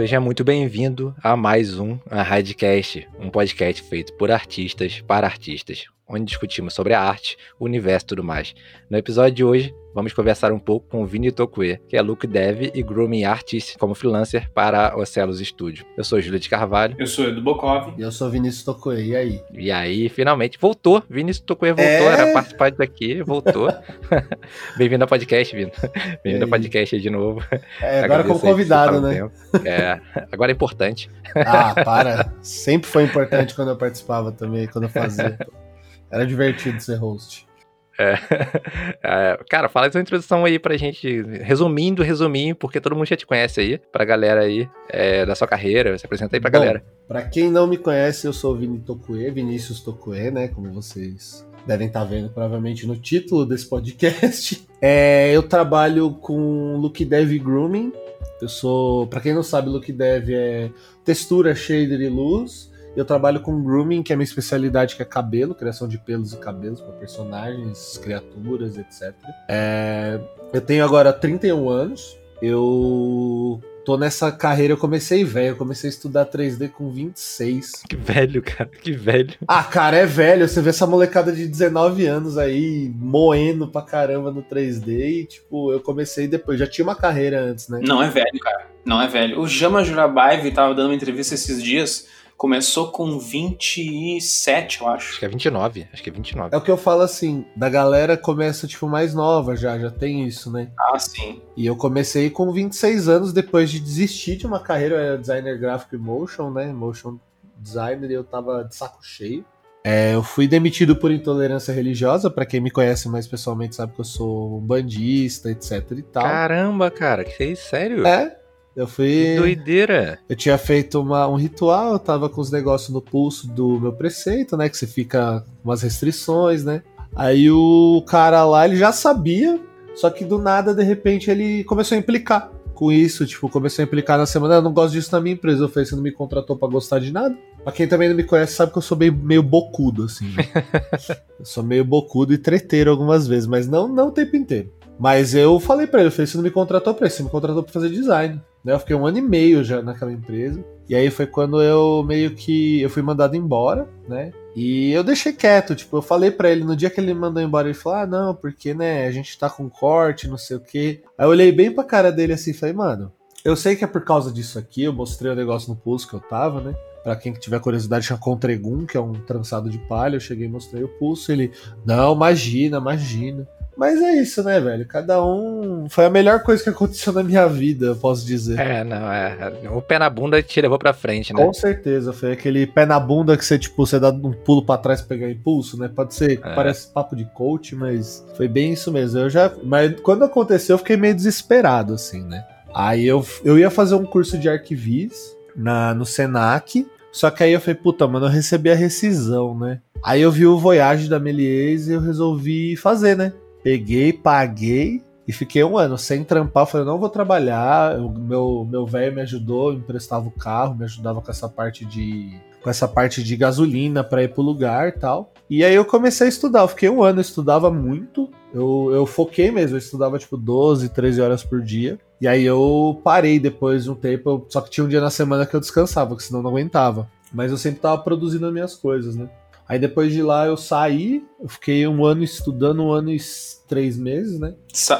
Seja muito bem-vindo a mais um a Radcast, um podcast feito por artistas para artistas, onde discutimos sobre a arte, o universo e tudo mais. No episódio de hoje, vamos conversar um pouco com o Vini Tokue, que é look dev e grooming artist como freelancer para o Celos Studio. Eu sou Júlio de Carvalho. Eu sou Edu Bokov. E eu sou Vinícius Tokue. E aí? E aí, finalmente, voltou. Vinícius Tokue voltou, é... era participante daqui, voltou. Bem-vindo ao podcast, Vini. Bem-vindo ao podcast de novo. É, agora como convidado, né? É, agora é importante. Ah, para. Sempre foi importante quando eu participava também, quando eu fazia. Era divertido ser host. É. É, cara, fala essa introdução aí pra gente, resumindo, resumindo, porque todo mundo já te conhece aí, pra galera aí é, da sua carreira, se apresenta aí pra Bom, galera. Pra quem não me conhece, eu sou o Vini Tokue, Vinícius Tokue, né, como vocês devem estar tá vendo provavelmente no título desse podcast. É, eu trabalho com Look Dev Grooming, eu sou, para quem não sabe, Look Dev é textura, shader e luz. Eu trabalho com grooming, que é a minha especialidade, que é cabelo, criação de pelos e cabelos para personagens, criaturas, etc. É, eu tenho agora 31 anos. Eu tô nessa carreira, eu comecei velho, eu comecei a estudar 3D com 26. Que velho, cara, que velho. Ah, cara, é velho. Você vê essa molecada de 19 anos aí moendo pra caramba no 3D e, tipo, eu comecei depois. Já tinha uma carreira antes, né? Não é velho, cara. Não é velho. O Jama Jurabaev tava dando uma entrevista esses dias Começou com 27, eu acho. Acho que é 29, acho que é 29. É o que eu falo assim, da galera começa, tipo, mais nova já, já tem isso, né? Ah, sim. E eu comecei com 26 anos, depois de desistir de uma carreira, eu era designer gráfico e motion, né? Motion designer, e eu tava de saco cheio. É, eu fui demitido por intolerância religiosa, para quem me conhece mais pessoalmente sabe que eu sou um bandista, etc e tal. Caramba, cara, que isso, sério? É, eu fui. Que doideira! Eu tinha feito uma, um ritual, eu tava com os negócios no pulso do meu preceito, né? Que você fica com umas restrições, né? Aí o cara lá, ele já sabia, só que do nada, de repente, ele começou a implicar com isso, tipo, começou a implicar na semana, eu não gosto disso na minha empresa. Eu falei, você não me contratou para gostar de nada? Pra quem também não me conhece, sabe que eu sou meio, meio bocudo, assim. Né? eu sou meio bocudo e treteiro algumas vezes, mas não, não o tempo inteiro. Mas eu falei para ele, eu falei, você não me contratou pra isso, você me contratou pra fazer design. Né? Eu fiquei um ano e meio já naquela empresa. E aí foi quando eu meio que eu fui mandado embora, né? E eu deixei quieto, tipo, eu falei para ele no dia que ele me mandou embora, ele falou: "Ah, não, porque né, a gente tá com corte, não sei o quê". Aí eu olhei bem pra cara dele assim, falei: "Mano, eu sei que é por causa disso aqui, eu mostrei o negócio no pulso que eu tava, né? Pra quem tiver curiosidade, chama Contregum, que é um trançado de palha. Eu cheguei e mostrei o pulso. Ele, não, imagina, imagina. Mas é isso, né, velho? Cada um. Foi a melhor coisa que aconteceu na minha vida, eu posso dizer. É, não, é. O pé na bunda te levou pra frente, né? Com certeza. Foi aquele pé na bunda que você, tipo, você dá um pulo pra trás pra pegar impulso, né? Pode ser, é. parece papo de coach, mas foi bem isso mesmo. Eu já. Mas quando aconteceu, eu fiquei meio desesperado, assim, né? Aí eu, eu ia fazer um curso de arquivis na, no Senac. Só que aí eu falei, puta, mano, eu recebi a rescisão, né? Aí eu vi o Voyage da Melies e eu resolvi fazer, né? Peguei, paguei e fiquei um ano sem trampar. Falei, não vou trabalhar. O meu meu velho me ajudou, emprestava o carro, me ajudava com essa parte de com essa parte de gasolina para ir pro lugar tal. E aí eu comecei a estudar. Eu fiquei um ano, eu estudava muito. Eu, eu foquei mesmo, eu estudava tipo 12, 13 horas por dia. E aí eu parei depois de um tempo. Só que tinha um dia na semana que eu descansava, porque senão não aguentava. Mas eu sempre tava produzindo as minhas coisas, né? Aí depois de lá eu saí, eu fiquei um ano estudando, um ano e três meses, né?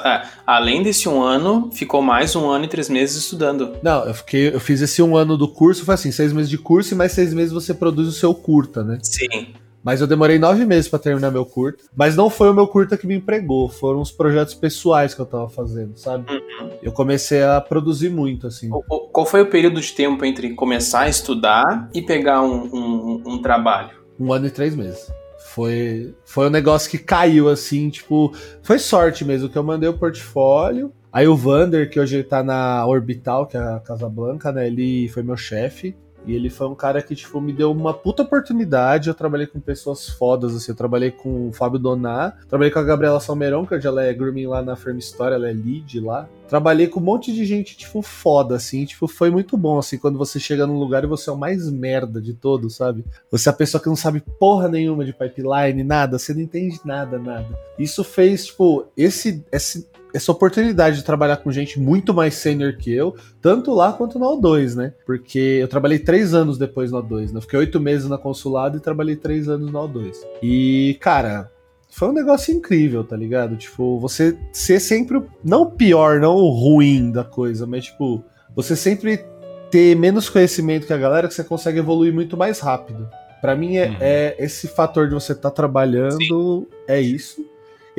É, além desse um ano, ficou mais um ano e três meses estudando. Não, eu fiquei, eu fiz esse um ano do curso, foi assim, seis meses de curso e mais seis meses você produz o seu curta, né? Sim. Mas eu demorei nove meses para terminar meu curta. Mas não foi o meu curta que me empregou, foram os projetos pessoais que eu tava fazendo, sabe? Uhum. Eu comecei a produzir muito, assim. Qual foi o período de tempo entre começar a estudar e pegar um, um, um trabalho? Um ano e três meses. Foi, foi um negócio que caiu assim, tipo, foi sorte mesmo, que eu mandei o portfólio. Aí o Vander, que hoje tá na Orbital, que é a Casa Blanca, né? Ele foi meu chefe. E ele foi um cara que, tipo, me deu uma puta oportunidade. Eu trabalhei com pessoas fodas, assim. Eu trabalhei com o Fábio Doná, trabalhei com a Gabriela Salmeirão, que hoje ela é grooming lá na Firm Story, ela é lead lá. Trabalhei com um monte de gente, tipo, foda, assim. Tipo, foi muito bom, assim, quando você chega num lugar e você é o mais merda de todos, sabe? Você é a pessoa que não sabe porra nenhuma de pipeline, nada. Você não entende nada, nada. Isso fez, tipo, esse, esse essa oportunidade de trabalhar com gente muito mais sênior que eu, tanto lá quanto no O2, né? Porque eu trabalhei três anos depois no O2, né? Eu fiquei oito meses na consulado e trabalhei três anos no O2. E, cara, foi um negócio incrível, tá ligado? Tipo, você ser sempre, não o pior, não o ruim da coisa, mas, tipo, você sempre ter menos conhecimento que a galera que você consegue evoluir muito mais rápido. Para mim é, uhum. é, esse fator de você estar tá trabalhando, Sim. é isso.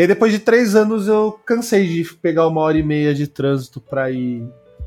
E aí, depois de três anos eu cansei de pegar uma hora e meia de trânsito para ir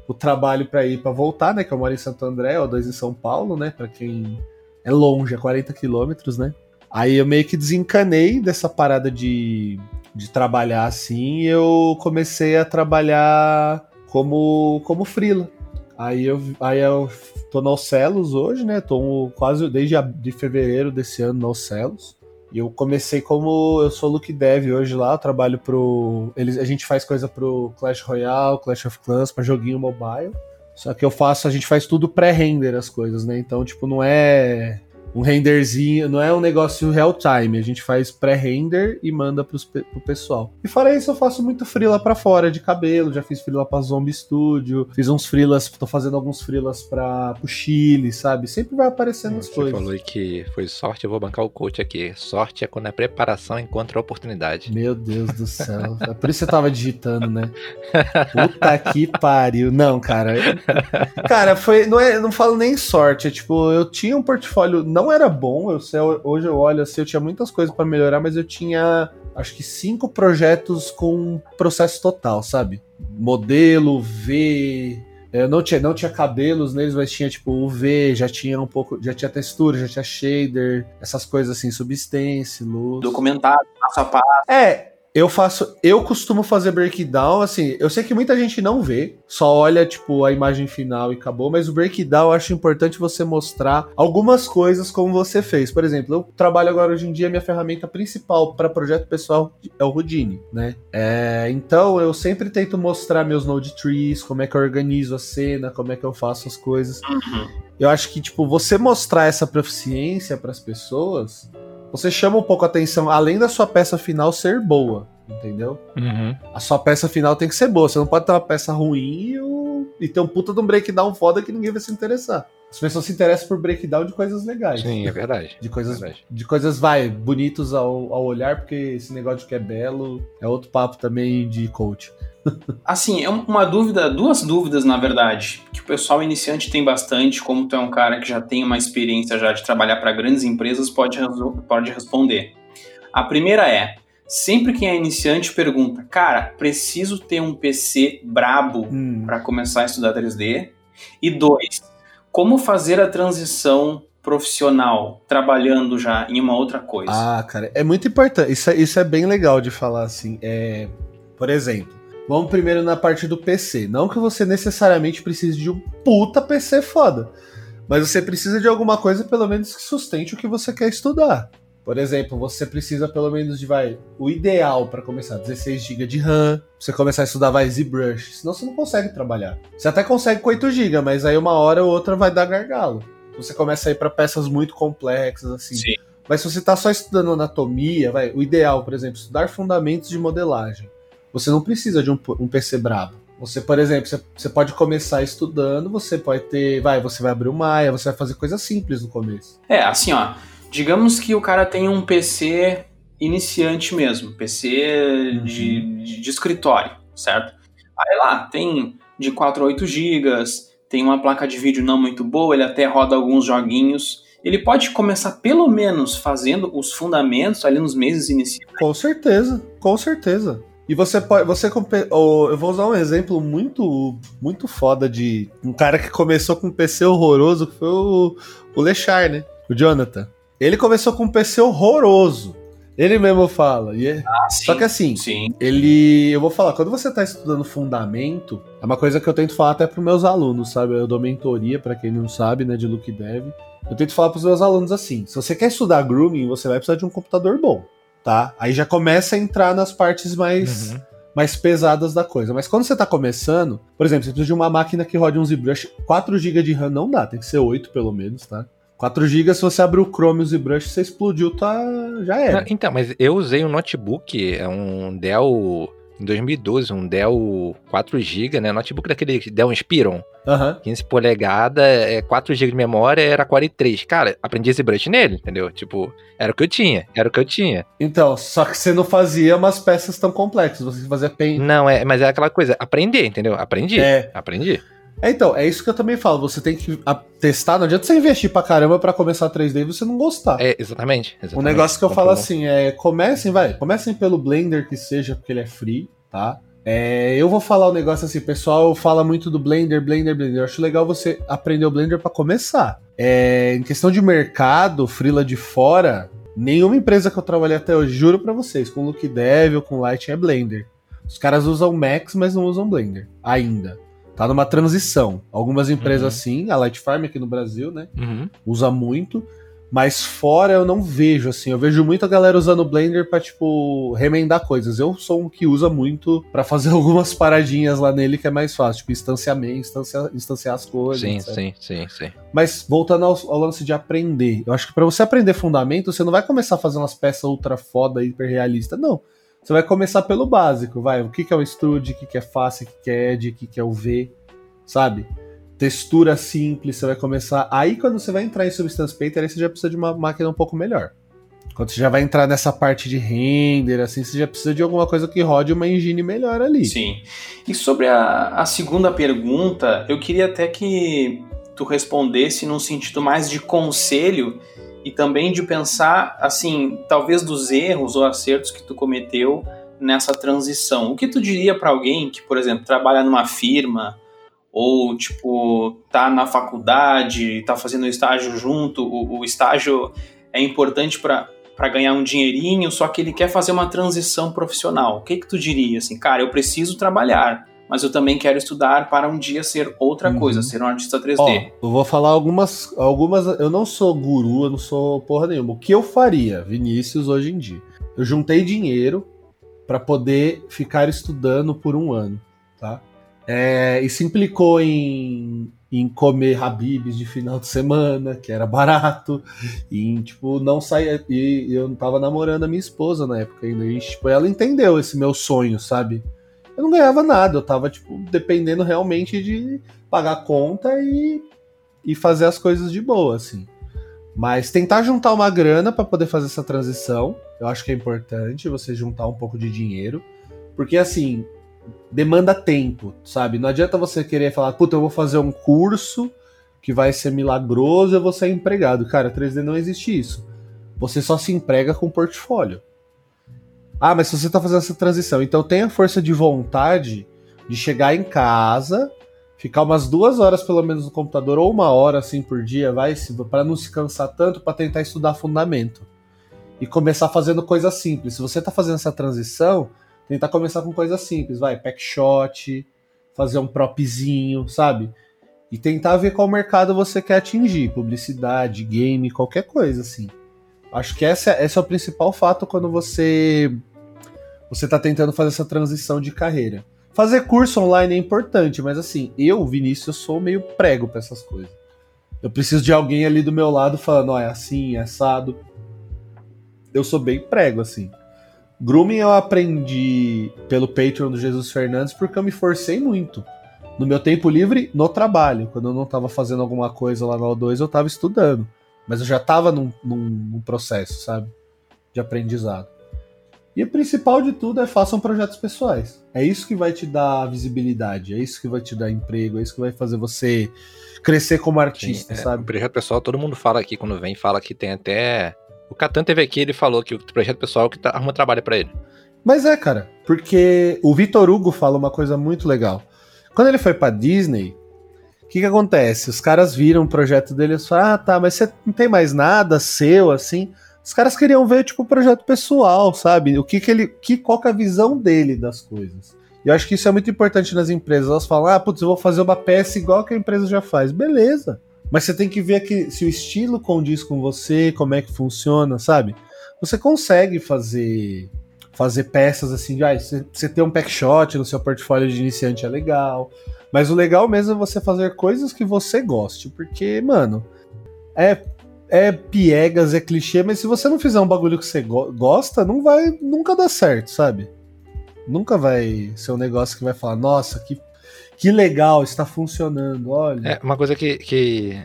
o trabalho para ir para voltar, né? Que eu moro em Santo André, ou dois em São Paulo, né? Para quem é longe, é 40 quilômetros, né? Aí eu meio que desencanei dessa parada de, de trabalhar assim e eu comecei a trabalhar como, como freela. Aí eu, aí eu tô no Celos hoje, né? Tô quase desde de fevereiro desse ano no Celos. E eu comecei como eu sou Look Dev hoje lá, trabalho pro eles a gente faz coisa pro Clash Royale, Clash of Clans, para joguinho mobile. Só que eu faço, a gente faz tudo pré-render as coisas, né? Então, tipo, não é um renderzinho, não é um negócio real time, a gente faz pré-render e manda pros, pro pessoal. E fora isso, eu faço muito freela para fora de cabelo, já fiz freela pra Zombie Studio, fiz uns freelas, tô fazendo alguns freelas para pro Chile, sabe? Sempre vai aparecendo as Você coisas. Você falou que foi sorte, eu vou bancar o coach aqui. Sorte é quando a preparação encontra a oportunidade. Meu Deus do céu. é por isso que você tava digitando, né? Puta que pariu. Não, cara. Cara, foi, não é, não falo nem sorte, é tipo, eu tinha um portfólio não não era bom. Eu sei, hoje eu olho assim, eu tinha muitas coisas para melhorar, mas eu tinha acho que cinco projetos com processo total, sabe? Modelo, V. Eu não tinha, não tinha cabelos neles, mas tinha tipo UV, já tinha um pouco, já tinha textura, já tinha shader, essas coisas assim, substance, luz. Documentado, passo a passo. É, eu faço, eu costumo fazer breakdown, assim, eu sei que muita gente não vê, só olha tipo a imagem final e acabou, mas o breakdown eu acho importante você mostrar algumas coisas como você fez. Por exemplo, eu trabalho agora hoje em dia minha ferramenta principal para projeto pessoal é o Houdini, né? É, então eu sempre tento mostrar meus node trees, como é que eu organizo a cena, como é que eu faço as coisas. Uhum. Eu acho que tipo você mostrar essa proficiência para as pessoas você chama um pouco a atenção, além da sua peça final ser boa, entendeu? Uhum. A sua peça final tem que ser boa. Você não pode ter uma peça ruim e, e ter um puta de um breakdown foda que ninguém vai se interessar. As pessoas se interessam por breakdown de coisas legais. Sim, é verdade. De coisas, é verdade. De coisas vai, bonitos ao, ao olhar, porque esse negócio de que é belo é outro papo também de coach. Assim, é uma dúvida, duas dúvidas na verdade, que o pessoal iniciante tem bastante, como tu é um cara que já tem uma experiência já de trabalhar para grandes empresas, pode, pode responder. A primeira é, sempre quem é iniciante pergunta, cara, preciso ter um PC brabo hum. para começar a estudar 3D? E dois, como fazer a transição profissional trabalhando já em uma outra coisa? Ah, cara, é muito importante. Isso é, isso é bem legal de falar assim. É, por exemplo, Vamos primeiro na parte do PC. Não que você necessariamente precise de um puta PC foda. Mas você precisa de alguma coisa, pelo menos, que sustente o que você quer estudar. Por exemplo, você precisa pelo menos de, vai, o ideal para começar, 16 GB de RAM, você começar a estudar, vai, ZBrush, senão você não consegue trabalhar. Você até consegue com 8 GB, mas aí uma hora ou outra vai dar gargalo. Você começa a ir para peças muito complexas, assim. Sim. Mas se você está só estudando anatomia, vai, o ideal, por exemplo, estudar fundamentos de modelagem. Você não precisa de um, um PC brabo. Você, por exemplo, você, você, pode começar estudando, você pode ter. Vai, você vai abrir o Maia, você vai fazer coisas simples no começo. É, assim, ó. Digamos que o cara tem um PC iniciante mesmo, PC uhum. de, de, de, escritório, certo? Aí lá, tem de 4 a 8 GB, tem uma placa de vídeo não muito boa, ele até roda alguns joguinhos. Ele pode começar pelo menos fazendo os fundamentos ali nos meses iniciais. Com certeza, com certeza. E você pode. Você eu vou usar um exemplo muito muito foda de um cara que começou com um PC horroroso, que foi o, o Lechar, né? O Jonathan. Ele começou com um PC horroroso. Ele mesmo fala. E é... ah, sim, Só que assim, sim. ele. Eu vou falar, quando você tá estudando fundamento, é uma coisa que eu tento falar até pros meus alunos, sabe? Eu dou mentoria, para quem não sabe, né, de look dev. Eu tento falar pros meus alunos assim: se você quer estudar grooming, você vai precisar de um computador bom tá? Aí já começa a entrar nas partes mais, uhum. mais pesadas da coisa. Mas quando você tá começando, por exemplo, você precisa de uma máquina que rode um ZBrush, 4 GB de RAM não dá, tem que ser 8 pelo menos, tá? 4 GB, se você abrir o Chrome e o ZBrush, você explodiu, tá... já era. Então, mas eu usei um notebook, é um Dell em 2012 um Dell 4GB, né? Notebook daquele Dell Inspiron. Aham. 15 polegadas, é 4 GB de memória, era 43. Cara, aprendi esse brush nele, entendeu? Tipo, era o que eu tinha, era o que eu tinha. Então, só que você não fazia umas peças tão complexas, você fazia pen. Não, é, mas é aquela coisa, aprender, entendeu? Aprendi, É. aprendi. É, então, é isso que eu também falo. Você tem que testar. Não adianta você investir pra caramba pra começar 3D e você não gostar. É, exatamente. O exatamente. negócio que eu falo Conforme- assim é: comecem, vai, comecem pelo Blender que seja, porque ele é free, tá? É, eu vou falar um negócio assim, pessoal fala muito do Blender, Blender, Blender. Eu acho legal você aprender o Blender pra começar. É, em questão de mercado, frila de fora, nenhuma empresa que eu trabalhei até hoje, juro pra vocês, com Look Devil, com Lighting é Blender. Os caras usam Max, mas não usam Blender ainda. Tá numa transição. Algumas empresas Uhum. sim, a Light Farm aqui no Brasil, né? Uhum. usa muito, mas fora eu não vejo, assim. Eu vejo muita galera usando o Blender pra, tipo, remendar coisas. Eu sou um que usa muito pra fazer algumas paradinhas lá nele que é mais fácil, tipo, instanciamento, instanciar, instanciar as coisas. Sim, etc. sim, sim, sim. Mas voltando ao, ao lance de aprender, eu acho que pra você aprender fundamento, você não vai começar a fazer umas peças ultra foda, hiper realista, não. Você vai começar pelo básico, vai. O que, que é o extrude, o que, que é face, o que, que é edge, o que, que é o V, sabe? Textura simples, você vai começar. Aí quando você vai entrar em Substance Painter, aí você já precisa de uma máquina um pouco melhor. Quando você já vai entrar nessa parte de render, assim, você já precisa de alguma coisa que rode uma engine melhor ali. Sim. E sobre a, a segunda pergunta, eu queria até que tu respondesse num sentido mais de conselho e também de pensar, assim, talvez dos erros ou acertos que tu cometeu nessa transição. O que tu diria para alguém que, por exemplo, trabalha numa firma ou, tipo, tá na faculdade, tá fazendo estágio junto, o, o estágio é importante para para ganhar um dinheirinho, só que ele quer fazer uma transição profissional. O que que tu diria assim, cara, eu preciso trabalhar, mas eu também quero estudar para um dia ser outra Uhum. coisa, ser um artista 3D. Ó, eu vou falar algumas, algumas. Eu não sou guru, eu não sou porra nenhuma. O que eu faria, Vinícius, hoje em dia? Eu juntei dinheiro pra poder ficar estudando por um ano, tá? É, isso implicou em, em comer Habibs de final de semana, que era barato, e em, tipo, não sair. E eu não tava namorando a minha esposa na época ainda. E, tipo, ela entendeu esse meu sonho, sabe? Eu não ganhava nada, eu tava, tipo, dependendo realmente de pagar a conta e, e fazer as coisas de boa, assim. Mas tentar juntar uma grana para poder fazer essa transição, eu acho que é importante você juntar um pouco de dinheiro, porque assim, demanda tempo, sabe? Não adianta você querer falar, puta, eu vou fazer um curso que vai ser milagroso, eu vou ser empregado. Cara, 3D não existe isso. Você só se emprega com portfólio. Ah, mas se você tá fazendo essa transição, então tenha força de vontade de chegar em casa, ficar umas duas horas pelo menos no computador, ou uma hora assim por dia, vai, para não se cansar tanto, para tentar estudar fundamento. E começar fazendo coisas simples. Se você tá fazendo essa transição, tentar começar com coisas simples, vai, pack shot, fazer um propzinho, sabe? E tentar ver qual mercado você quer atingir, publicidade, game, qualquer coisa assim. Acho que essa, esse é o principal fato quando você você tá tentando fazer essa transição de carreira. Fazer curso online é importante, mas assim, eu, Vinícius, sou meio prego pra essas coisas. Eu preciso de alguém ali do meu lado falando, ó, é assim, é assado. Eu sou bem prego, assim. Grooming eu aprendi pelo Patreon do Jesus Fernandes porque eu me forcei muito. No meu tempo livre, no trabalho. Quando eu não tava fazendo alguma coisa lá no O2, eu tava estudando. Mas eu já tava num, num, num processo, sabe? De aprendizado. E o principal de tudo é façam projetos pessoais. É isso que vai te dar visibilidade, é isso que vai te dar emprego, é isso que vai fazer você crescer como artista, Sim, é, sabe? O projeto pessoal, todo mundo fala aqui quando vem, fala que tem até. O Catan teve aqui, ele falou que o projeto pessoal é que tá, arruma trabalho pra ele. Mas é, cara, porque o Vitor Hugo fala uma coisa muito legal. Quando ele foi pra Disney, o que, que acontece? Os caras viram o projeto dele e falaram: Ah, tá, mas você não tem mais nada seu, assim. Os caras queriam ver, tipo, o projeto pessoal, sabe? O que, que ele. Que, qual que é a visão dele das coisas. E eu acho que isso é muito importante nas empresas. Elas falam, ah, putz, eu vou fazer uma peça igual que a empresa já faz. Beleza. Mas você tem que ver que, se o estilo condiz com você, como é que funciona, sabe? Você consegue fazer fazer peças assim, de, ah, você, ter um pack shot no seu portfólio de iniciante é legal. Mas o legal mesmo é você fazer coisas que você goste. Porque, mano, é é piegas, é clichê, mas se você não fizer um bagulho que você go gosta, não vai nunca dar certo, sabe? Nunca vai ser um negócio que vai falar, nossa, que, que legal, está funcionando, olha. É, uma coisa que, que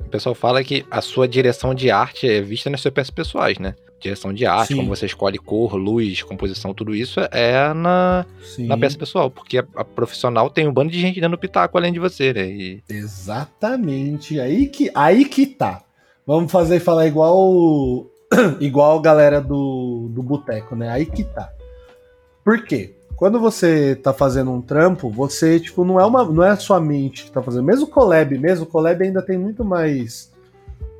o pessoal fala é que a sua direção de arte é vista nas suas peças pessoais, né? Direção de arte, Sim. como você escolhe cor, luz, composição, tudo isso é na, Sim. na peça pessoal, porque a, a profissional tem um bando de gente dando pitaco além de você, né? E Exatamente. Aí que, aí que tá. Vamos fazer falar igual igual a galera do, do boteco, né? Aí que tá. Por quê? Quando você tá fazendo um trampo, você, tipo, não é uma. Não é a sua mente que tá fazendo. Mesmo o collab, mesmo, o collab ainda tem muito mais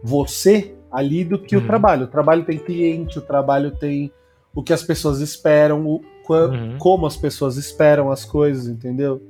você ali do que Uhum. o trabalho. O trabalho tem cliente, o trabalho tem o que as pessoas esperam, o, Uhum. como as pessoas esperam as coisas, entendeu?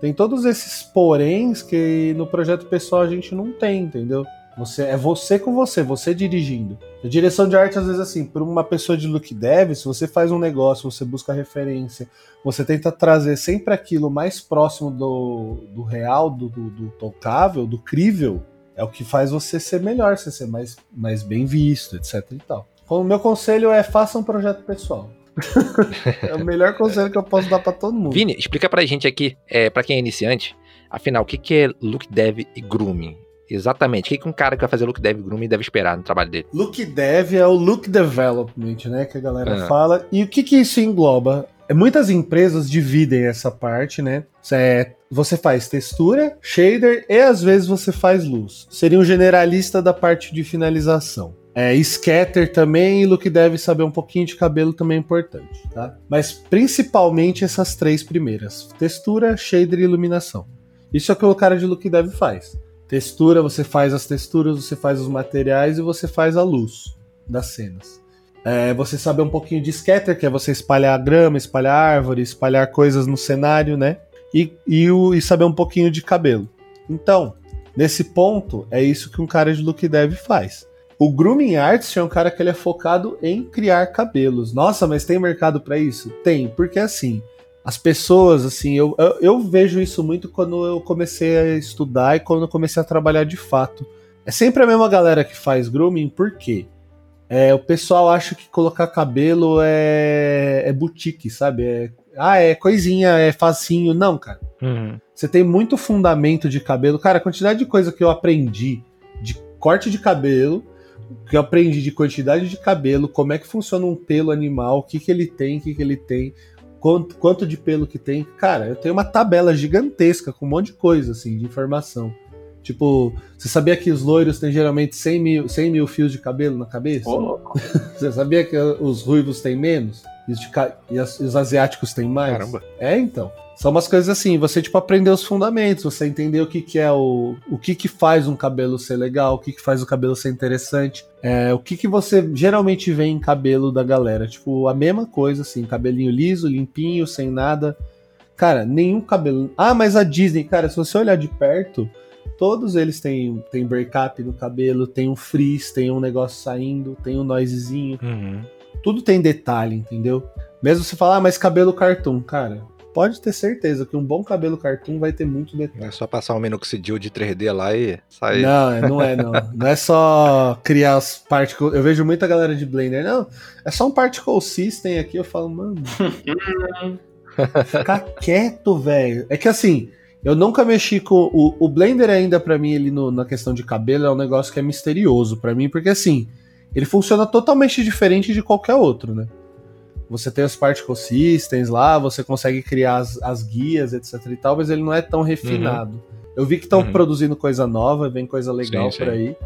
Tem todos esses poréns que no projeto pessoal a gente não tem, entendeu? Você é você com você, você dirigindo. A direção de arte, às vezes, assim, por uma pessoa de look dev, se você faz um negócio, você busca referência, você tenta trazer sempre aquilo mais próximo do, do real, do, do, do tocável, do crível, é o que faz você ser melhor, você ser mais, mais bem visto, etc e tal. O meu conselho é faça um projeto pessoal. é o melhor conselho que eu posso dar pra todo mundo. Vini, explica pra gente aqui, é, para quem é iniciante, afinal, o que, que é look dev e grooming? Exatamente, o que, que um cara que vai fazer look dev grooming deve esperar no trabalho dele? Look Dev é o Look Development, né? Que a galera Ah. fala. E o que, que isso engloba? É, Muitas empresas dividem essa parte, né? É, você faz textura, shader e às vezes você faz luz. Seria um generalista da parte de finalização. É, scatter também e look deve saber um pouquinho de cabelo também é importante, tá? Mas principalmente essas três primeiras: textura, shader e iluminação. Isso é o que o cara de look dev faz. Textura, você faz as texturas, você faz os materiais e você faz a luz das cenas. É, você saber um pouquinho de scatter, que é você espalhar grama, espalhar árvore, espalhar coisas no cenário, né? E, e, o- e saber um pouquinho de cabelo. Então, nesse ponto, é isso que um cara de look dev faz. O Grooming Artist é um cara que ele é focado em criar cabelos. Nossa, mas tem mercado pra isso? Tem, porque assim, as pessoas, assim, eu, eu, eu vejo isso muito quando eu comecei a estudar e quando eu comecei a trabalhar de fato. É sempre a mesma galera que faz grooming, por quê? É, o pessoal acha que colocar cabelo é, é boutique, sabe? É, ah, é coisinha, é facinho. Não, cara. Você tem muito fundamento de cabelo. Cara, a quantidade de coisa que eu aprendi de corte de cabelo, que eu aprendi de quantidade de cabelo, como é que funciona um pelo animal, o que, que ele tem, o que, que ele tem, quanto, quanto de pelo que tem. Cara, eu tenho uma tabela gigantesca com um monte de coisa, assim, de informação. Tipo, você sabia que os loiros têm geralmente 100 mil, 100 mil fios de cabelo na cabeça? Louco. Você sabia que os ruivos têm menos? E os, de e as- os asiáticos têm mais? Caramba. É, então. São umas coisas assim, você tipo aprender os fundamentos, você entender o que, que é o. o que, que faz um cabelo ser legal, o que, que faz o cabelo ser interessante. É, o que, que você geralmente vê em cabelo da galera. Tipo, a mesma coisa, assim, cabelinho liso, limpinho, sem nada. Cara, nenhum cabelo. Ah, mas a Disney, cara, se você olhar de perto, todos eles têm, têm breakup no cabelo, tem um frizz, tem um negócio saindo, tem um noisezinho Uhum. Tudo tem detalhe, entendeu? Mesmo você falar, ah, mas cabelo cartoon, cara, pode ter certeza que um bom cabelo cartoon vai ter muito detalhe. É só passar um minoxidil de 3D lá e sair. Não, é- não é não. Não é só criar as particles. Eu vejo muita galera de Blender. Não, é só um particle system aqui. Eu falo, mano. Fica quieto, velho. É que assim, eu nunca mexi com. O, o Blender ainda, pra mim, ele no- na questão de cabelo, é um negócio que é misterioso pra mim, porque assim, ele funciona totalmente diferente de qualquer outro, né? Você tem os particle systems lá, você consegue criar as, as guias, etc e tal, mas ele não é tão refinado. Eu vi que estão Uhum. produzindo coisa nova, vem coisa legal Sim, por sim. aí.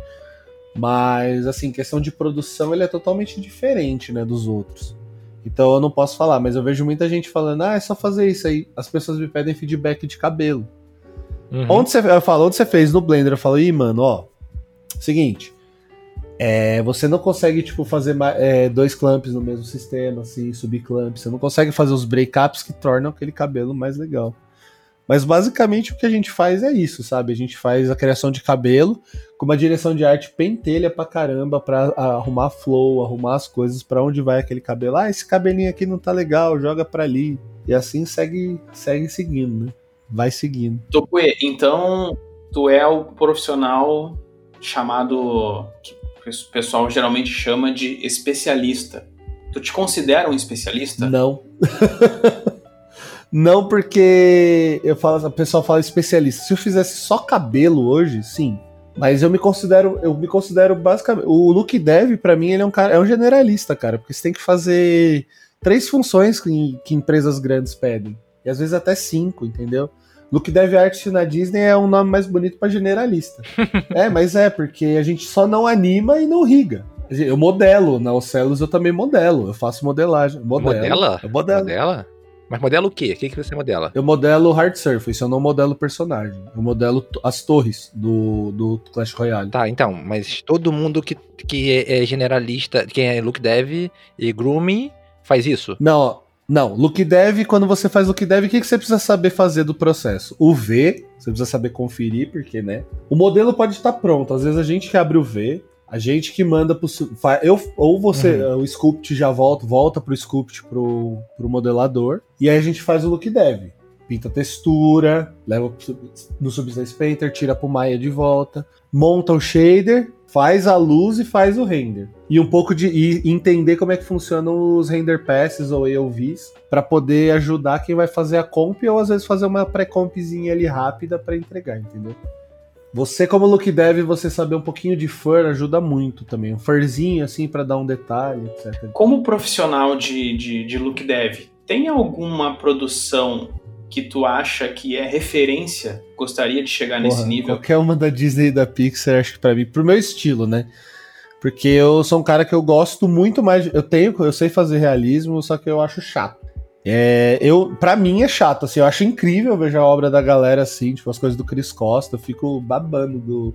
Mas, assim, questão de produção, ele é totalmente diferente, né, dos outros. Então eu não posso falar, mas eu vejo muita gente falando, ah, é só fazer isso aí. As pessoas me pedem feedback de cabelo. Uhum. Onde você, eu falo, onde você fez no Blender? Eu falo, ih, mano, ó, seguinte, é, você não consegue, tipo, fazer é, dois clamps no mesmo sistema, assim, subclamps, você não consegue fazer os breakups que tornam aquele cabelo mais legal. Mas basicamente o que a gente faz é isso, sabe? A gente faz a criação de cabelo com uma direção de arte pentelha pra caramba pra arrumar flow, arrumar as coisas pra onde vai aquele cabelo. Ah, esse cabelinho aqui não tá legal, joga pra ali. E assim segue, segue seguindo, né? Vai seguindo. Topue, então tu é o profissional chamado que o pessoal geralmente chama de especialista. Tu te considera um especialista? Não. Não porque eu falo, o pessoal fala especialista. Se eu fizesse só cabelo hoje, sim. Mas eu me considero, eu me considero basicamente. O look dev, para mim, ele é um cara, é um generalista, cara, porque você tem que fazer três funções que, que empresas grandes pedem. E às vezes até cinco, entendeu? Look Dev na Disney é um nome mais bonito para generalista. é, mas é, porque a gente só não anima e não riga. Eu modelo, na Ocelos eu também modelo, eu faço modelagem. Modelo, Modela? Eu modelo. Modela? Mas modela o quê? O que, que você modela? Eu modelo hard surface, eu não modelo personagem. Eu modelo as torres do, do Clash Royale. Tá, então, mas todo mundo que, que é, é generalista, quem é look dev e grooming, faz isso? Não, não. Look dev, quando você faz look dev, o que, que você precisa saber fazer do processo? O V, você precisa saber conferir, porque, né? O modelo pode estar pronto. Às vezes a gente que abre o V, a gente que manda pro. Eu, ou você, uhum. o sculpt já volta, volta pro sculpt pro, pro modelador. E aí a gente faz o look dev. Pinta textura, leva no Substance Painter, tira pro Maya de volta, monta o shader, faz a luz e faz o render. E um pouco de e entender como é que funcionam os render passes ou AOVs para poder ajudar quem vai fazer a comp ou às vezes fazer uma pré-compzinha ali rápida para entregar, entendeu? Você, como look dev, você saber um pouquinho de fur ajuda muito também. Um furzinho, assim, para dar um detalhe, etc. Como profissional de, de, de look dev, tem alguma produção que tu acha que é referência? Gostaria de chegar Porra, nesse nível? Qualquer uma da Disney e da Pixar, acho que pra mim, pro meu estilo, né? Porque eu sou um cara que eu gosto muito mais. Eu tenho, eu sei fazer realismo, só que eu acho chato. É, eu, para mim é chato, assim, eu acho incrível ver a obra da galera assim, tipo as coisas do Chris Costa, eu fico babando do,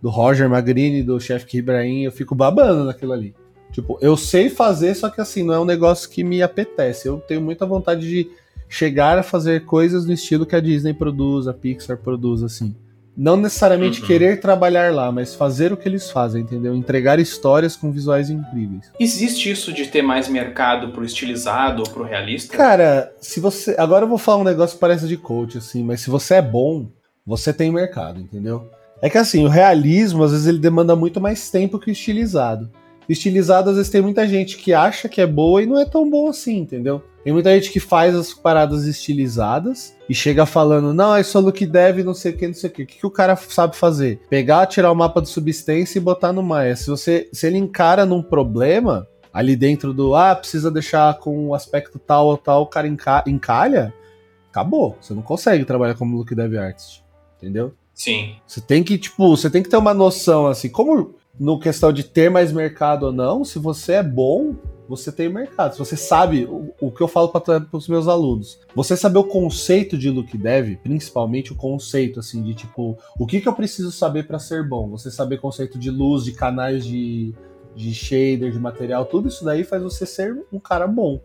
do Roger Magrini, do Chef Ibrahim, eu fico babando naquilo ali. Tipo, eu sei fazer, só que assim, não é um negócio que me apetece. Eu tenho muita vontade de chegar a fazer coisas no estilo que a Disney produz, a Pixar produz, assim. Não necessariamente uhum. querer trabalhar lá, mas fazer o que eles fazem, entendeu? Entregar histórias com visuais incríveis. Existe isso de ter mais mercado pro estilizado ou pro realista? Cara, se você. Agora eu vou falar um negócio que parece de coach, assim, mas se você é bom, você tem mercado, entendeu? É que assim, o realismo, às vezes, ele demanda muito mais tempo que o estilizado. Estilizado, às vezes, tem muita gente que acha que é boa e não é tão bom assim, entendeu? Tem muita gente que faz as paradas estilizadas e chega falando, não, é só look dev, não sei o que, não sei o que. O que, que o cara sabe fazer? Pegar, tirar o mapa do substância e botar no Maya. Se você, se ele encara num problema ali dentro do, ah, precisa deixar com o aspecto tal ou tal, o cara enca encalha, acabou. Você não consegue trabalhar como look dev artist, entendeu? Sim. Você tem que, tipo, você tem que ter uma noção, assim, como no questão de ter mais mercado ou não, se você é bom, você tem mercado. Se você sabe o, o que eu falo para os meus alunos, você saber o conceito de look dev, principalmente o conceito assim de tipo, o que, que eu preciso saber para ser bom? Você saber conceito de luz, de canais de, de shader, de material, tudo isso daí faz você ser um cara bom.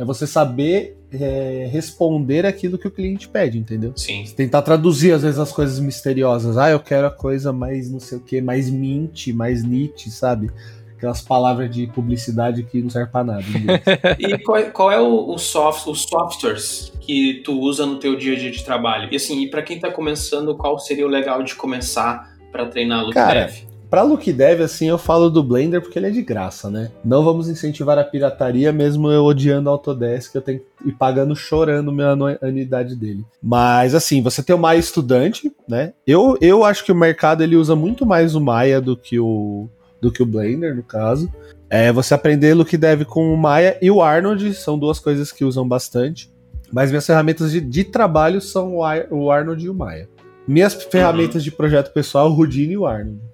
É você saber é, responder aquilo que o cliente pede, entendeu? Sim. Tentar traduzir, às vezes, as coisas misteriosas. Ah, eu quero a coisa mais não sei o que, mais mint, mais nit, sabe? aquelas palavras de publicidade que não servem para nada. e qual, qual, é o, o soft, os softwares que tu usa no teu dia a dia de trabalho? E assim, e para quem tá começando, qual seria o legal de começar para treinar Look Cara? Pra Look Dev, assim, eu falo do Blender porque ele é de graça, né? Não vamos incentivar a pirataria, mesmo eu odiando a Autodesk, eu tenho que ir pagando chorando minha anuidade dele. Mas, assim, você tem o Maya estudante, né? Eu, eu acho que o mercado ele usa muito mais o Maya do que o, do que o Blender, no caso. É você aprender o que deve com o Maya e o Arnold, são duas coisas que usam bastante. Mas minhas ferramentas de, de trabalho são o, Arnold e o Maya. Minhas uhum. ferramentas de projeto pessoal, o Houdini e o Arnold.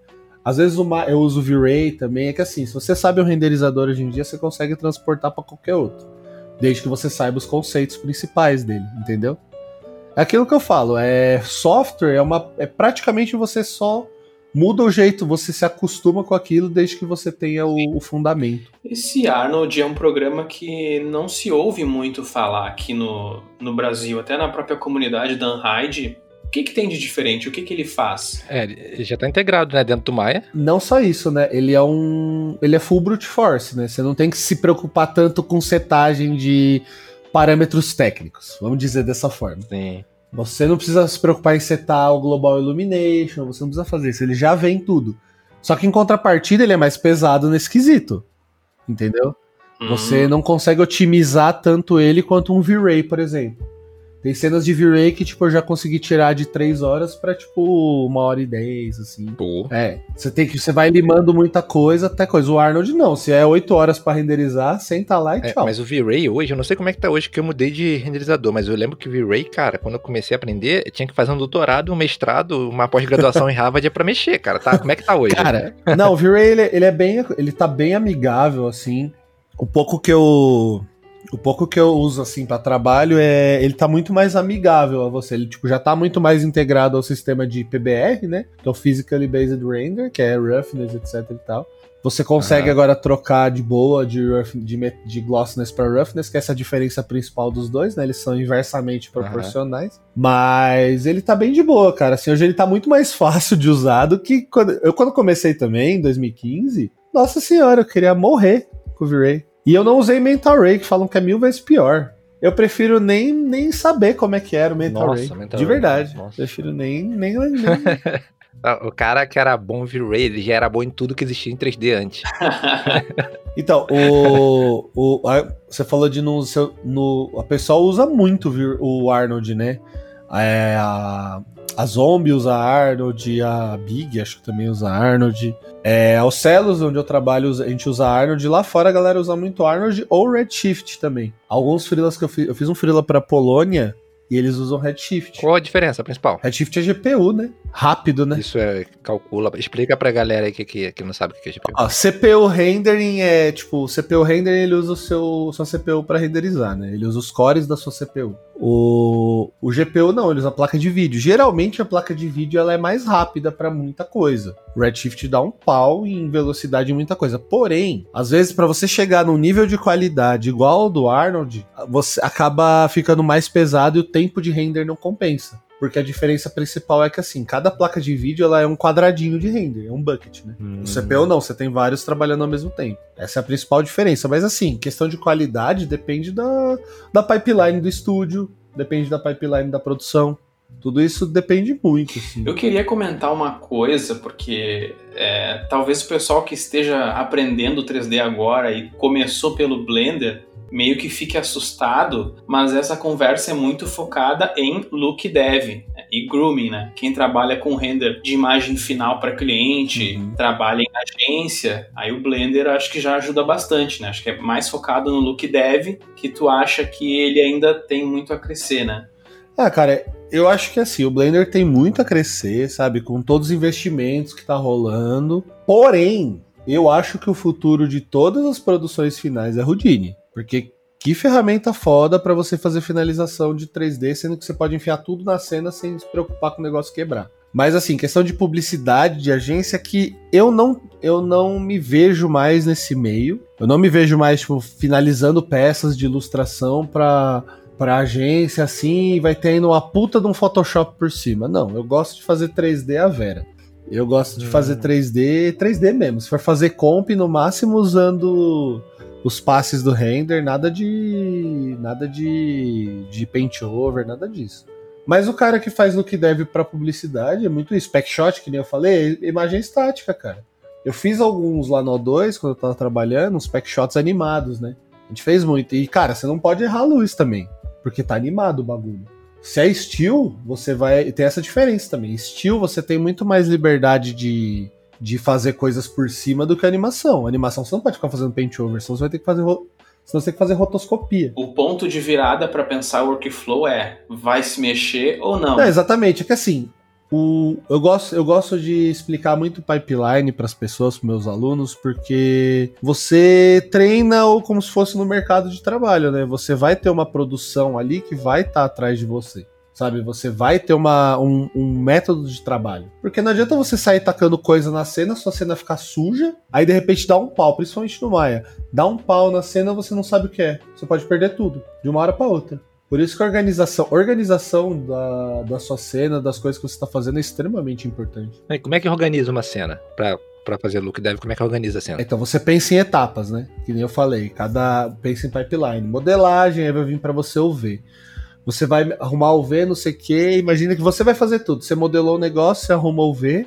Às vezes o eu uso o V-Ray também, é que assim, se você sabe um renderizador hoje em dia, você consegue transportar para qualquer outro. Desde que você saiba os conceitos principais dele, entendeu? É aquilo que eu falo, é software é uma é praticamente você só muda o jeito, você se acostuma com aquilo desde que você tenha o, o, fundamento. Esse Arnold é um programa que não se ouve muito falar aqui no, no Brasil, até na própria comunidade da Unhide. O que, que tem de diferente? O que, que ele faz? É, ele já está integrado, né, dentro do Maya. Não só isso, né? Ele é um. Ele é full brute force, né? Você não tem que se preocupar tanto com setagem de parâmetros técnicos, vamos dizer dessa forma. Sim. Você não precisa se preocupar em setar o Global Illumination, você não precisa fazer isso, ele já vem tudo. Só que em contrapartida ele é mais pesado nesse quesito. Entendeu? Hum. Você não consegue otimizar tanto ele quanto um V-Ray, por exemplo. Tem cenas de V-Ray que, tipo, eu já consegui tirar de 3 horas pra, tipo, uma hora e 10, assim. Pô. É, você tem que. Você vai limando muita coisa, até coisa. O Arnold não. Se é 8 horas pra renderizar, senta lá e É, tchau. mas o V-Ray hoje, eu não sei como é que tá hoje, que eu mudei de renderizador, mas eu lembro que o V-Ray, cara, quando eu comecei a aprender, eu tinha que fazer um doutorado, um mestrado, uma pós-graduação em Harvard pra mexer, cara, tá? Como é que tá hoje? Cara, não, o V-Ray ele, ele é bem. Ele tá bem amigável, assim. O pouco que eu. O pouco que eu uso, assim, pra trabalho é. Ele tá muito mais amigável a você. Ele, tipo, já tá muito mais integrado ao sistema de PBR, né? Que é o Physically Based Render, que é roughness, etc e tal. Você consegue Aham. agora trocar de boa de, rough, de, de glossiness para roughness, que é essa diferença principal dos dois, né? Eles são inversamente proporcionais. Mas ele tá bem de boa, cara. Assim, hoje ele tá muito mais fácil de usar do que quando eu quando comecei também, em 2015. Nossa senhora, eu queria morrer com o V-Ray. E eu não usei Mental Ray, que falam que é mil vezes pior. Eu prefiro nem, nem saber como é que era o Mental Nossa, Ray. Mental de Ray, verdade. nossa. Prefiro nem, nem, nem Ah, O cara que era bom V-Ray, ele já era bom em tudo que existia em 3D antes. Então, o, o, você falou de no, seu, no. A pessoa usa muito o Arnold, né? É, a, a Zombie usa Arnold, a Big acho que também usa Arnold. É, ao Celos, onde eu trabalho, a gente usa Arnold. Lá fora a galera usa muito Arnold ou Redshift também. Alguns freelas que eu fiz, eu fiz um freela pra Polônia e eles usam Redshift. Qual a diferença principal? Redshift é GPU, né? Rápido, né? Isso é calcula. Explica pra galera aí que, que, que não sabe o que é GPU. Ó, CPU rendering é tipo, o CPU rendering ele usa o seu sua CPU para renderizar, né? Ele usa os cores da sua CPU. O, o GPU não, ele usa a placa de vídeo. Geralmente a placa de vídeo ela é mais rápida para muita coisa. Redshift dá um pau em velocidade em muita coisa. Porém, às vezes para você chegar num nível de qualidade igual ao do Arnold, você acaba ficando mais pesado e o tempo de render não compensa. Porque a diferença principal é que assim, cada placa de vídeo ela é um quadradinho de render, é um bucket, né? Hum. O CPU não, você tem vários trabalhando ao mesmo tempo. Essa é a principal diferença. Mas assim, questão de qualidade depende da, da pipeline do estúdio, depende da pipeline da produção. Tudo isso depende muito, assim. Eu queria comentar uma coisa, porque é, talvez o pessoal que esteja aprendendo 3D agora e começou pelo Blender meio que fique assustado, mas essa conversa é muito focada em look dev né, e grooming, né? Quem trabalha com render de imagem final para cliente, Uhum. trabalha em agência, aí o Blender acho que já ajuda bastante, né? Acho que é mais focado no look dev, que tu acha que ele ainda tem muito a crescer, né? Ah, cara, eu acho que assim, o Blender tem muito a crescer, sabe? Com todos os investimentos que tá rolando. Porém, eu acho que o futuro de todas as produções finais é Houdini. Porque que ferramenta foda pra você fazer finalização de 3D, sendo que você pode enfiar tudo na cena sem se preocupar com o negócio quebrar. Mas assim, questão de publicidade, de agência, que eu não, eu não me vejo mais nesse meio. Eu não me vejo mais, tipo, finalizando peças de ilustração pra pra agência assim e vai tendo uma puta de um Photoshop por cima. Não, eu gosto de fazer 3D a Vera. Eu gosto de Hum. fazer 3D, 3D mesmo. Se for fazer comp, no máximo usando os passes do render, nada de nada de de paint over, nada disso. Mas o cara que faz look dev pra publicidade é muito isso. Spec shot, que nem eu falei, é imagem estática, cara. Eu fiz alguns lá no O2 quando eu tava trabalhando, uns pack shots animados, né? A gente fez muito. E, cara, você não pode errar a luz também. Porque tá animado o bagulho. Se é steel, você vai. Tem essa diferença também. Steel, você tem muito mais liberdade de, de fazer coisas por cima do que animação. Animação você não pode ficar fazendo paint over, senão você vai ter que fazer. Senão você tem que fazer rotoscopia. O ponto de virada para pensar o workflow é: vai se mexer ou não? Não, exatamente. É que assim, o, eu, gosto, eu gosto de explicar muito pipeline para as pessoas, para meus alunos, porque você treina ou como se fosse no mercado de trabalho, né? Você vai ter uma produção ali que vai estar atrás de você. Sabe, você vai ter uma, um, um método de trabalho. Porque não adianta você sair tacando coisa na cena, sua cena ficar suja, aí de repente dá um pau, principalmente no Maia. Dá um pau na cena, você não sabe o que é. Você pode perder tudo, de uma hora para outra. Por isso que a organização, organização da, da sua cena, das coisas que você está fazendo é extremamente importante. E Como é que organiza uma cena pra, pra fazer look dev? Como é que organiza a cena? Então você pensa em etapas, né? Que nem eu falei, cada pensa em pipeline, modelagem, aí vai vir para você o V. Você vai arrumar o V, não sei o que, imagina que você vai fazer tudo. Você modelou o negócio, você arruma o V,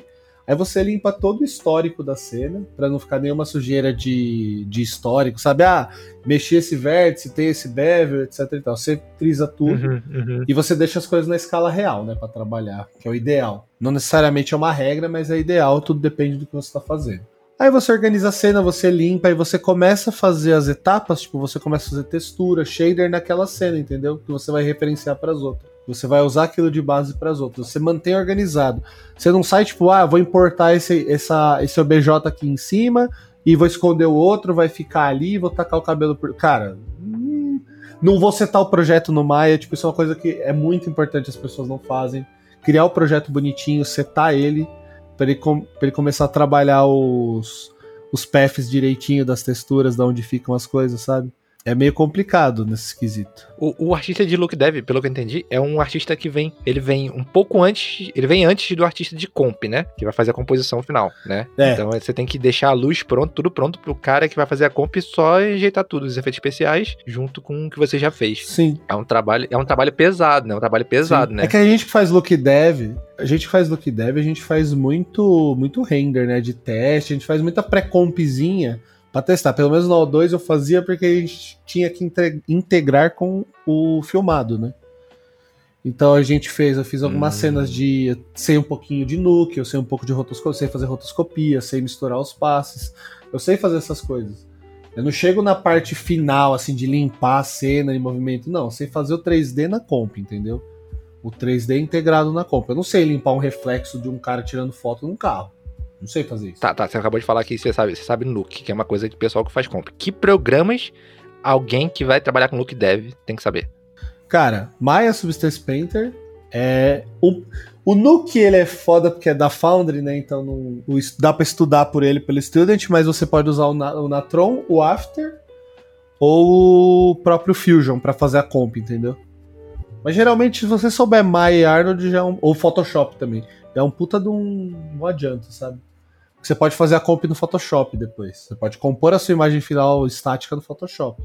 Aí você limpa todo o histórico da cena, para não ficar nenhuma sujeira de, de histórico, sabe? Ah, mexi esse vértice, tem esse bevel, etc e tal. Você frisa tudo Uhum, uhum. e você deixa as coisas na escala real, né, para trabalhar, que é o ideal. Não necessariamente é uma regra, mas é ideal, tudo depende do que você está fazendo. Aí você organiza a cena, você limpa e você começa a fazer as etapas, tipo, você começa a fazer textura, shader naquela cena, entendeu? Que você vai referenciar para as outras. Você vai usar aquilo de base para as outras. Você mantém organizado. Você não sai tipo, ah, vou importar esse, essa, esse OBJ aqui em cima e vou esconder o outro, vai ficar ali, vou tacar o cabelo por. Cara, hum, não vou setar o projeto no Maya. Tipo, isso é uma coisa que é muito importante as pessoas não fazem. Criar o projeto bonitinho, setar ele, para ele, com, ele começar a trabalhar os, os paths direitinho das texturas, da onde ficam as coisas, sabe? É meio complicado nesse quesito. O, o artista de look dev, pelo que eu entendi, é um artista que vem, ele vem um pouco antes, ele vem antes do artista de comp, né? Que vai fazer a composição final, né? É. Então você tem que deixar a luz pronto, tudo pronto pro cara que vai fazer a comp só ajeitar tudo, os efeitos especiais, junto com o que você já fez. Sim. É um trabalho, é um trabalho pesado, né? É um trabalho pesado, Sim. né? É que a gente que faz look dev, a gente faz look dev, a gente faz muito muito render, né, de teste, a gente faz muita pré-compzinha pra testar. Pelo menos no O2 eu fazia porque a gente tinha que inte- integrar com o filmado, né? Então a gente fez, eu fiz algumas Hum. cenas de sei um pouquinho de nuke, eu sei um pouco de rotoscopia, sei fazer rotoscopia, sei misturar os passes. Eu sei fazer essas coisas. Eu não chego na parte final, assim, de limpar a cena de movimento. Não, eu sei fazer o 3D na comp, entendeu? O 3D integrado na comp. Eu não sei limpar um reflexo de um cara tirando foto num carro. Não sei fazer isso. Tá, tá, você acabou de falar que você sabe, você sabe look, que é uma coisa de pessoal que faz comp. Que programas alguém que vai trabalhar com look dev tem que saber? Cara, Maya Substance Painter é. O, o Nuke ele é foda porque é da Foundry, né? Então não, o dá pra estudar por ele pelo Student, mas você pode usar o, Na- o Natron, o After ou o próprio Fusion pra fazer a comp, entendeu? Mas geralmente, se você souber Maya e Arnold, já é um, ou Photoshop também, é um puta de um, um adianto, sabe? Você pode fazer a comp no Photoshop depois. Você pode compor a sua imagem final estática no Photoshop.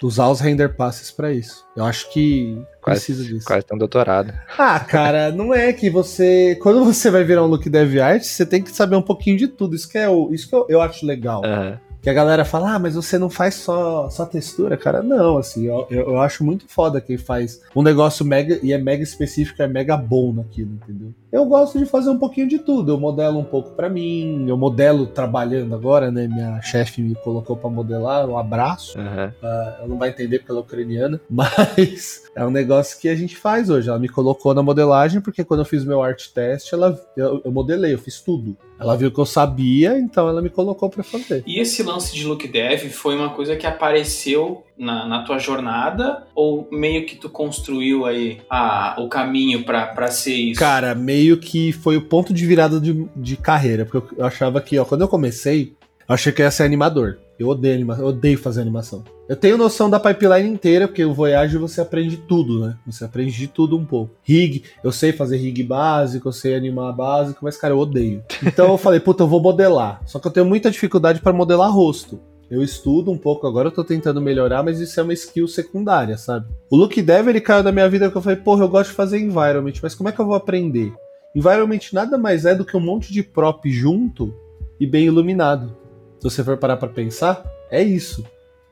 Usar os render passes pra isso. Eu acho que precisa Quase, disso. quase tem um doutorado. Ah, cara, não é que você. Quando você vai virar um look dev art, você tem que saber um pouquinho de tudo. Isso que, é o, isso que eu, eu acho legal. Aham. Que a galera fala, ah, mas você não faz só, só textura, cara. Não, assim, eu, eu, eu acho muito foda quem faz um negócio mega e é mega específico, é mega bom naquilo, entendeu? Eu gosto de fazer um pouquinho de tudo. Eu modelo um pouco pra mim, eu modelo trabalhando agora, né? Minha chefe me colocou pra modelar, um abraço. Aham. Ela não vai entender porque ela é ucraniana, mas é um negócio que a gente faz hoje. Ela me colocou na modelagem porque quando eu fiz meu art test, ela, eu, eu modelei, eu fiz tudo. Ela viu que eu sabia, então ela me colocou pra fazer. E esse lance de look dev foi uma coisa que apareceu na, na tua jornada ou meio que tu construiu aí a, o caminho pra ser isso? Cara, meio que foi o ponto de virada de, de carreira, porque eu, achava que, ó, quando eu comecei, eu achei que eu ia ser animador. Eu odeio animação, odeio fazer animação. Eu tenho noção da pipeline inteira, porque o Voyage você aprende tudo, né? Você aprende de tudo um pouco. Rig, eu sei fazer rig básico, eu sei animar básico, mas, cara, eu odeio. Então eu falei, puta, eu vou modelar. Só que eu tenho muita dificuldade para modelar rosto. Eu estudo um pouco, agora eu tô tentando melhorar, mas isso é uma skill secundária, sabe? O look dev, ele caiu da minha vida porque eu falei, porra, eu gosto de fazer environment, mas como é que eu vou aprender? Environment nada mais é do que um monte de prop junto e bem iluminado. Se você for parar pra pensar, é isso.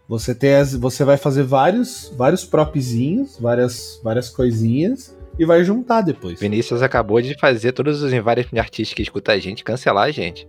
Você tem as, você vai fazer vários vários propzinhos, várias várias coisinhas e vai juntar depois. Vinícius acabou de fazer todos os vários artistas que escutam a gente cancelar a gente.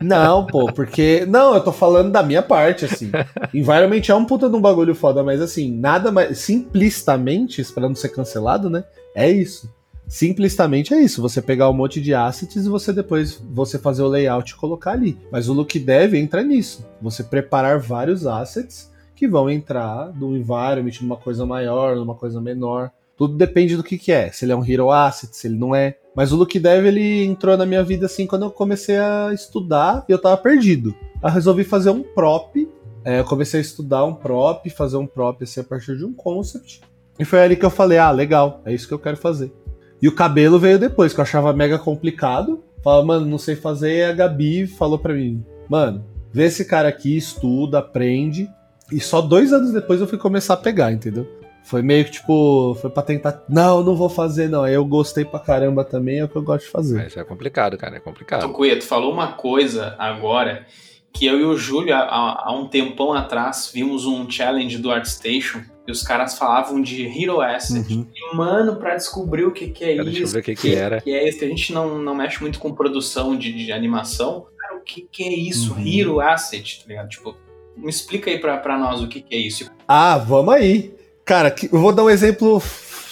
Não, pô, porque. Não, eu tô falando da minha parte, assim. Environment é um puta de um bagulho foda, mas assim, nada mais. Simplistamente, pra não ser cancelado, né? É isso. Simplistamente é isso. Você pegar um monte de assets e você depois você fazer o layout e colocar ali. Mas o look dev entra nisso. Você preparar vários assets que vão entrar no environment, numa coisa maior, numa coisa menor. Tudo depende do que, que é. Se ele é um hero asset, se ele não é. Mas o look dev ele entrou na minha vida assim quando eu comecei a estudar e eu tava perdido. Eu resolvi fazer um prop. É, eu comecei a estudar um prop, fazer um prop assim a partir de um concept. E foi ali que eu falei: ah, legal, é isso que eu quero fazer. E o cabelo veio depois, que eu achava mega complicado. Falava, mano, não sei fazer. E a Gabi falou pra mim: mano, vê esse cara aqui, estuda, aprende. E só dois anos depois eu fui começar a pegar, entendeu? Foi meio que tipo, foi pra tentar. Não, não vou fazer, não. Aí eu gostei pra caramba também, é o que eu gosto de fazer. Isso é complicado, cara, é complicado. Tokuya, tu falou uma coisa agora que eu e o Júlio, há, há, um tempão atrás, vimos um challenge do ArtStation e os caras falavam de Hero Asset. Uhum. E, mano, pra descobrir o que, que é cara, isso. Descobrir o que, que, era. Que é isso, que a gente não, não mexe muito com produção de, de animação. Cara, o que, que é isso? Uhum. Hero Asset, tá ligado? Tipo, me explica aí pra, pra nós o que, que é isso. Ah, vamos aí. Cara, eu vou dar um exemplo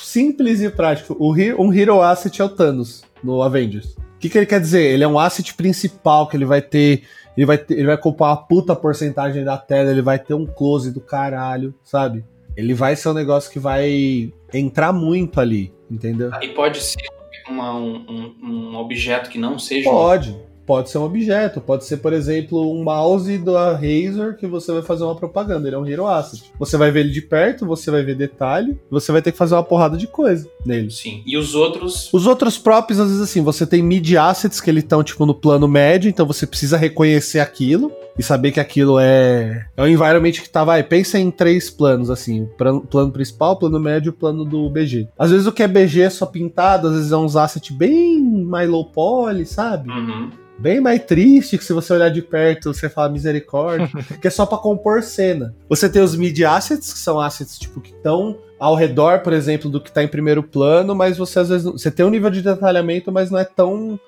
simples e prático. O, um Hero Asset é o Thanos no Avengers. O que, que ele quer dizer? Ele é um asset principal que ele vai ter. Ele vai, ter, ele vai ocupar uma puta porcentagem da tela, ele vai ter um close do caralho, sabe? Ele vai ser um negócio que vai entrar muito ali, entendeu? E pode ser uma, um, um, objeto que não seja. Pode. Pode ser um objeto, pode ser, por exemplo, um mouse da Razer que você vai fazer uma propaganda. Ele é um Hero Asset. Você vai ver ele de perto, você vai ver detalhe, você vai ter que fazer uma porrada de coisa nele. Sim. E os outros? Os outros próprios, às vezes, assim, você tem mid assets que eles estão, tipo, no plano médio, então você precisa reconhecer aquilo e saber que aquilo é. É um environment que tá, vai, pensa em três planos, assim: plano, plano principal, plano médio e plano do BG. Às vezes o que é BG é só pintado, às vezes é uns assets bem mais low poly, sabe? Uhum bem mais triste, que se você olhar de perto, você fala misericórdia, que é só para compor cena. Você tem os mid assets, que são assets tipo que estão ao redor, por exemplo, do que tá em primeiro plano, mas você às vezes você tem um nível de detalhamento, mas não é tão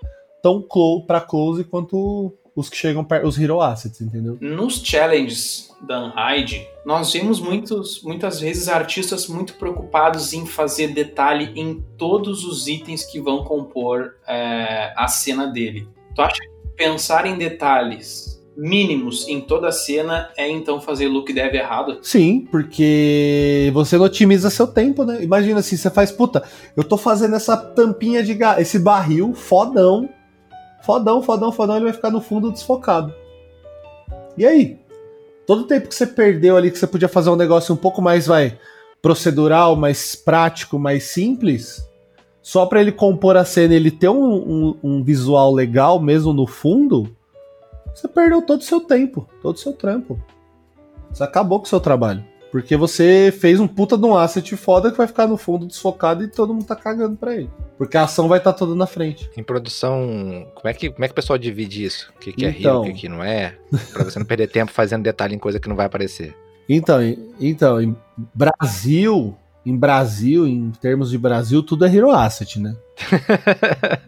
tão close para close quanto os que chegam perto, os hero assets, entendeu? Nos challenges da Unhide, nós vemos muitos, muitas vezes artistas muito preocupados em fazer detalhe em todos os itens que vão compor é, a cena dele. Tu acha que pensar em detalhes mínimos em toda a cena é então fazer look dev errado? Sim, porque você não otimiza seu tempo, né? Imagina assim, você faz, puta, eu tô fazendo essa tampinha de gás, esse barril fodão, fodão, fodão, fodão, ele vai ficar no fundo desfocado. E aí? Todo o tempo que você perdeu ali, que você podia fazer um negócio um pouco mais, vai, procedural, mais prático, mais simples, só para ele compor a cena ele ter um, um, um, visual legal mesmo no fundo, você perdeu todo o seu tempo, todo o seu trampo. Você acabou com o seu trabalho. Porque você fez um puta de um asset foda que vai ficar no fundo desfocado e todo mundo tá cagando pra ele. Porque a ação vai estar tá toda na frente. Em produção, como é que, como é que o pessoal divide isso? O que, que é então, rio, o que, que não é? Pra você não perder tempo fazendo detalhe em coisa que não vai aparecer. Então, então em Brasil, em Brasil, em termos de Brasil, tudo é Hero Asset, né?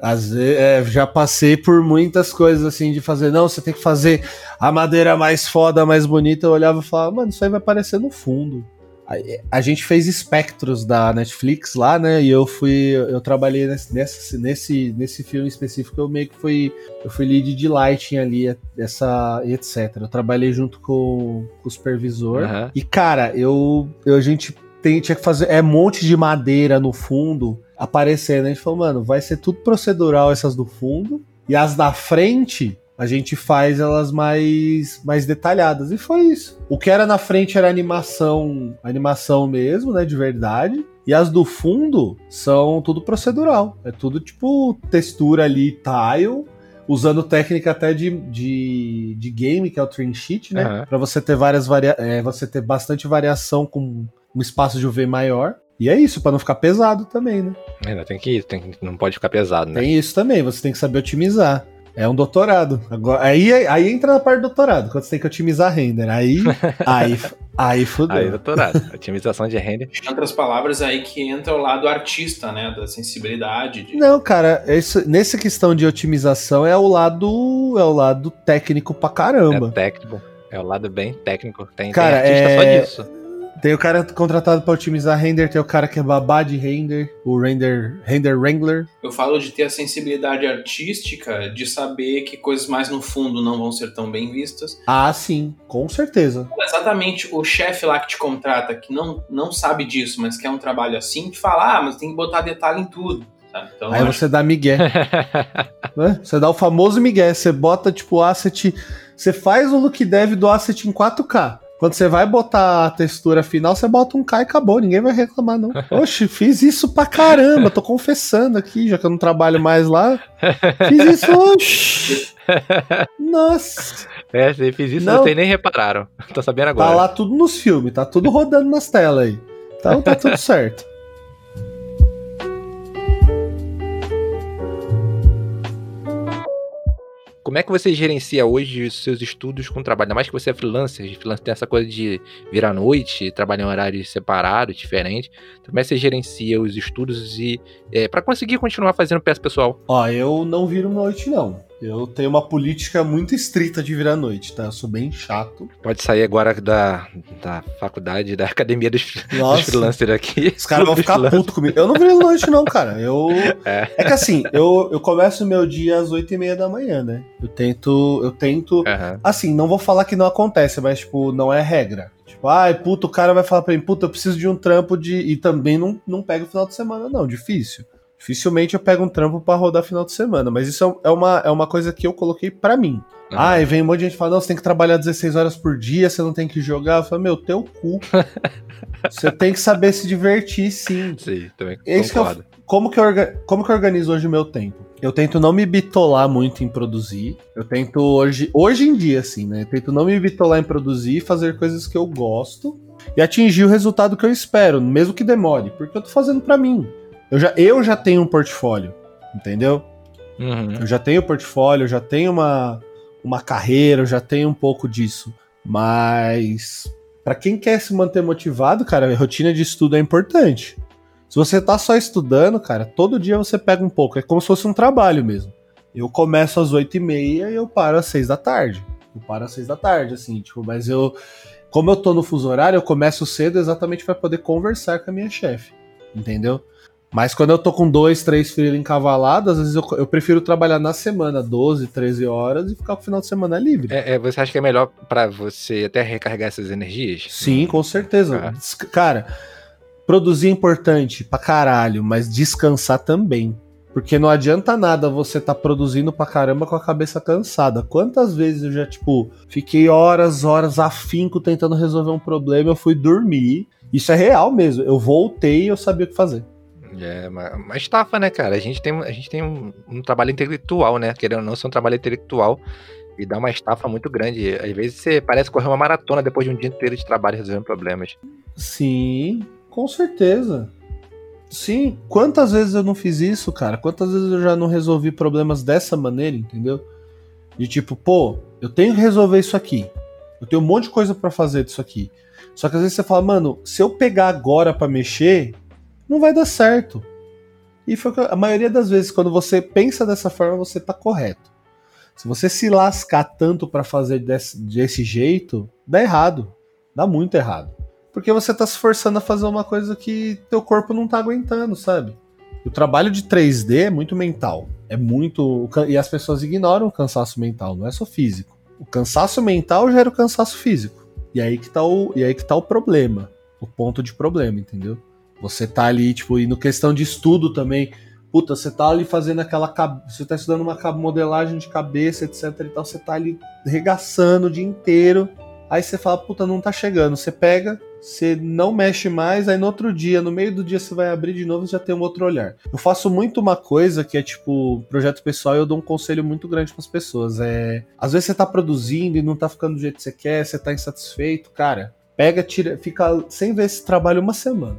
Às vezes, é, já passei por muitas coisas assim de fazer, não, você tem que fazer a madeira mais foda, mais bonita. Eu olhava e falava, mano, isso aí vai aparecer no fundo. A, a gente fez espectros da Netflix lá, né? E eu fui, eu trabalhei nesse, nesse, nesse, nesse filme específico, eu meio que fui, eu fui lead de lighting ali, essa, etc. Eu trabalhei junto com, com o supervisor. Uhum. E, cara, eu, eu, a gente tem, tinha que fazer. É um monte de madeira no fundo aparecendo. A gente falou, mano, vai ser tudo procedural essas do fundo. E as da frente, a gente faz elas mais, mais detalhadas. E foi isso. O que era na frente era animação, animação mesmo, né? De verdade. E as do fundo são tudo procedural. É tudo tipo textura ali, tile usando técnica até de, de, de game, que é o Train Sheet, né? Uhum. Para você ter várias varia é, você ter bastante variação com um espaço de UV maior. E é isso, para não ficar pesado também, né? Ainda tem que ir, tem, não pode ficar pesado, né? Tem isso também, você tem que saber otimizar. É um doutorado. Agora, aí, aí entra na parte do doutorado, quando você tem que otimizar render. Aí, aí, aí fudeu. Aí, doutorado. Otimização de render. Em outras palavras, aí que entra o lado artista, né? Da sensibilidade. De... Não, cara, isso, nessa questão de otimização é o lado. É o lado técnico pra caramba. É técnico. É o lado bem técnico. Tem, cara, tem artista é... só disso. Tem o cara contratado para otimizar render, tem o cara que é babá de render, o render, render wrangler. Eu falo de ter a sensibilidade artística, de saber que coisas mais no fundo não vão ser tão bem vistas. Ah, sim, com certeza. Exatamente, o chefe lá que te contrata, que não, não sabe disso, mas quer um trabalho assim, te fala, ah, mas tem que botar detalhe em tudo. Então, Aí você dá migué. né? Você dá o famoso migué, você bota tipo o asset, você faz o look dev do asset em 4K. Quando você vai botar a textura final, você bota um K e acabou, ninguém vai reclamar, não. Oxe, fiz isso pra caramba, tô confessando aqui, já que eu não trabalho mais lá. Fiz isso, oxe. Nossa. É, você fez isso, não, vocês nem repararam. Tô sabendo agora. Tá lá tudo nos filmes, tá tudo rodando nas telas aí. Então tá tudo certo. Como é que você gerencia hoje os seus estudos com trabalho? Ainda mais que você é freelancer, freelancer tem essa coisa de virar noite, trabalhar em horários separados, diferentes. Como é que você gerencia os estudos e é, para conseguir continuar fazendo peça pessoal? Ó, eu não viro noite, não. Eu tenho uma política muito estrita de virar noite, tá? Eu sou bem chato. Pode sair agora da, da faculdade, da academia dos, dos freelancers aqui. Os caras vão ficar putos comigo. Eu não viro noite, não, cara. Eu. É, é que assim, eu, eu começo o meu dia às oito e meia da manhã, né? Eu tento. Eu tento. Uhum. Assim, não vou falar que não acontece, mas, tipo, não é regra. Tipo, ai, puto, o cara vai falar pra mim, puta, eu preciso de um trampo de. E também não, não pega o final de semana, não. Difícil. Dificilmente eu pego um trampo para rodar final de semana, mas isso é, é uma, é uma coisa que eu coloquei para mim. Ah, e vem um monte de gente falando, não, você tem que trabalhar 16 horas por dia, você não tem que jogar. Eu falo, meu, teu cu. você tem que saber se divertir, sim. Sim, também Esse que eu, como, que eu, como que eu organizo hoje o meu tempo? Eu tento não me bitolar muito em produzir. Eu tento hoje, hoje em dia, assim, né? Eu tento não me bitolar em produzir e fazer coisas que eu gosto e atingir o resultado que eu espero, mesmo que demore, porque eu tô fazendo para mim. Eu já, eu já tenho um portfólio, entendeu? Uhum. Eu já tenho portfólio, eu já tenho uma, uma carreira, eu já tenho um pouco disso. Mas para quem quer se manter motivado, cara, a rotina de estudo é importante. Se você tá só estudando, cara, todo dia você pega um pouco. É como se fosse um trabalho mesmo. Eu começo às oito e meia e eu paro às seis da tarde. Eu paro às seis da tarde, assim, tipo, mas eu. Como eu tô no fuso horário, eu começo cedo exatamente para poder conversar com a minha chefe. Entendeu? Mas quando eu tô com dois, três filhos encavalados, às vezes eu, eu, prefiro trabalhar na semana 12, 13 horas e ficar com o final de semana livre. É, é você acha que é melhor para você até recarregar essas energias? Sim, com certeza. Ah. Cara, produzir é importante pra caralho, mas descansar também. Porque não adianta nada você tá produzindo pra caramba com a cabeça cansada. Quantas vezes eu já, tipo, fiquei horas, horas afinco tentando resolver um problema, eu fui dormir. Isso é real mesmo. Eu voltei e eu sabia o que fazer. É uma, uma estafa, né, cara? A gente tem, a gente tem um, um trabalho intelectual, né? Querendo ou não, ser um trabalho intelectual e dá uma estafa muito grande. Às vezes você parece correr uma maratona depois de um dia inteiro de trabalho resolvendo problemas. Sim, com certeza. Sim, quantas vezes eu não fiz isso, cara? Quantas vezes eu já não resolvi problemas dessa maneira, entendeu? De tipo, pô, eu tenho que resolver isso aqui. Eu tenho um monte de coisa para fazer disso aqui. Só que às vezes você fala, mano, se eu pegar agora para mexer, não vai dar certo. E foi a maioria das vezes, quando você pensa dessa forma, você tá correto. Se você se lascar tanto para fazer desse, desse jeito, dá errado. Dá muito errado. Porque você tá se forçando a fazer uma coisa que teu corpo não tá aguentando, sabe? O trabalho de 3D é muito mental. É muito. E as pessoas ignoram o cansaço mental, não é só físico. O cansaço mental gera o cansaço físico. E aí que tá o, e aí que tá o problema. O ponto de problema, entendeu? Você tá ali, tipo, e no questão de estudo também, puta, você tá ali fazendo aquela. Você tá estudando uma modelagem de cabeça, etc e tal, você tá ali regaçando o dia inteiro. Aí você fala, puta, não tá chegando. Você pega, você não mexe mais, aí no outro dia, no meio do dia, você vai abrir de novo e já tem um outro olhar. Eu faço muito uma coisa que é tipo, projeto pessoal, e eu dou um conselho muito grande para as pessoas. É. Às vezes você tá produzindo e não tá ficando do jeito que você quer, você tá insatisfeito, cara. Pega, tira, fica sem ver esse trabalho uma semana.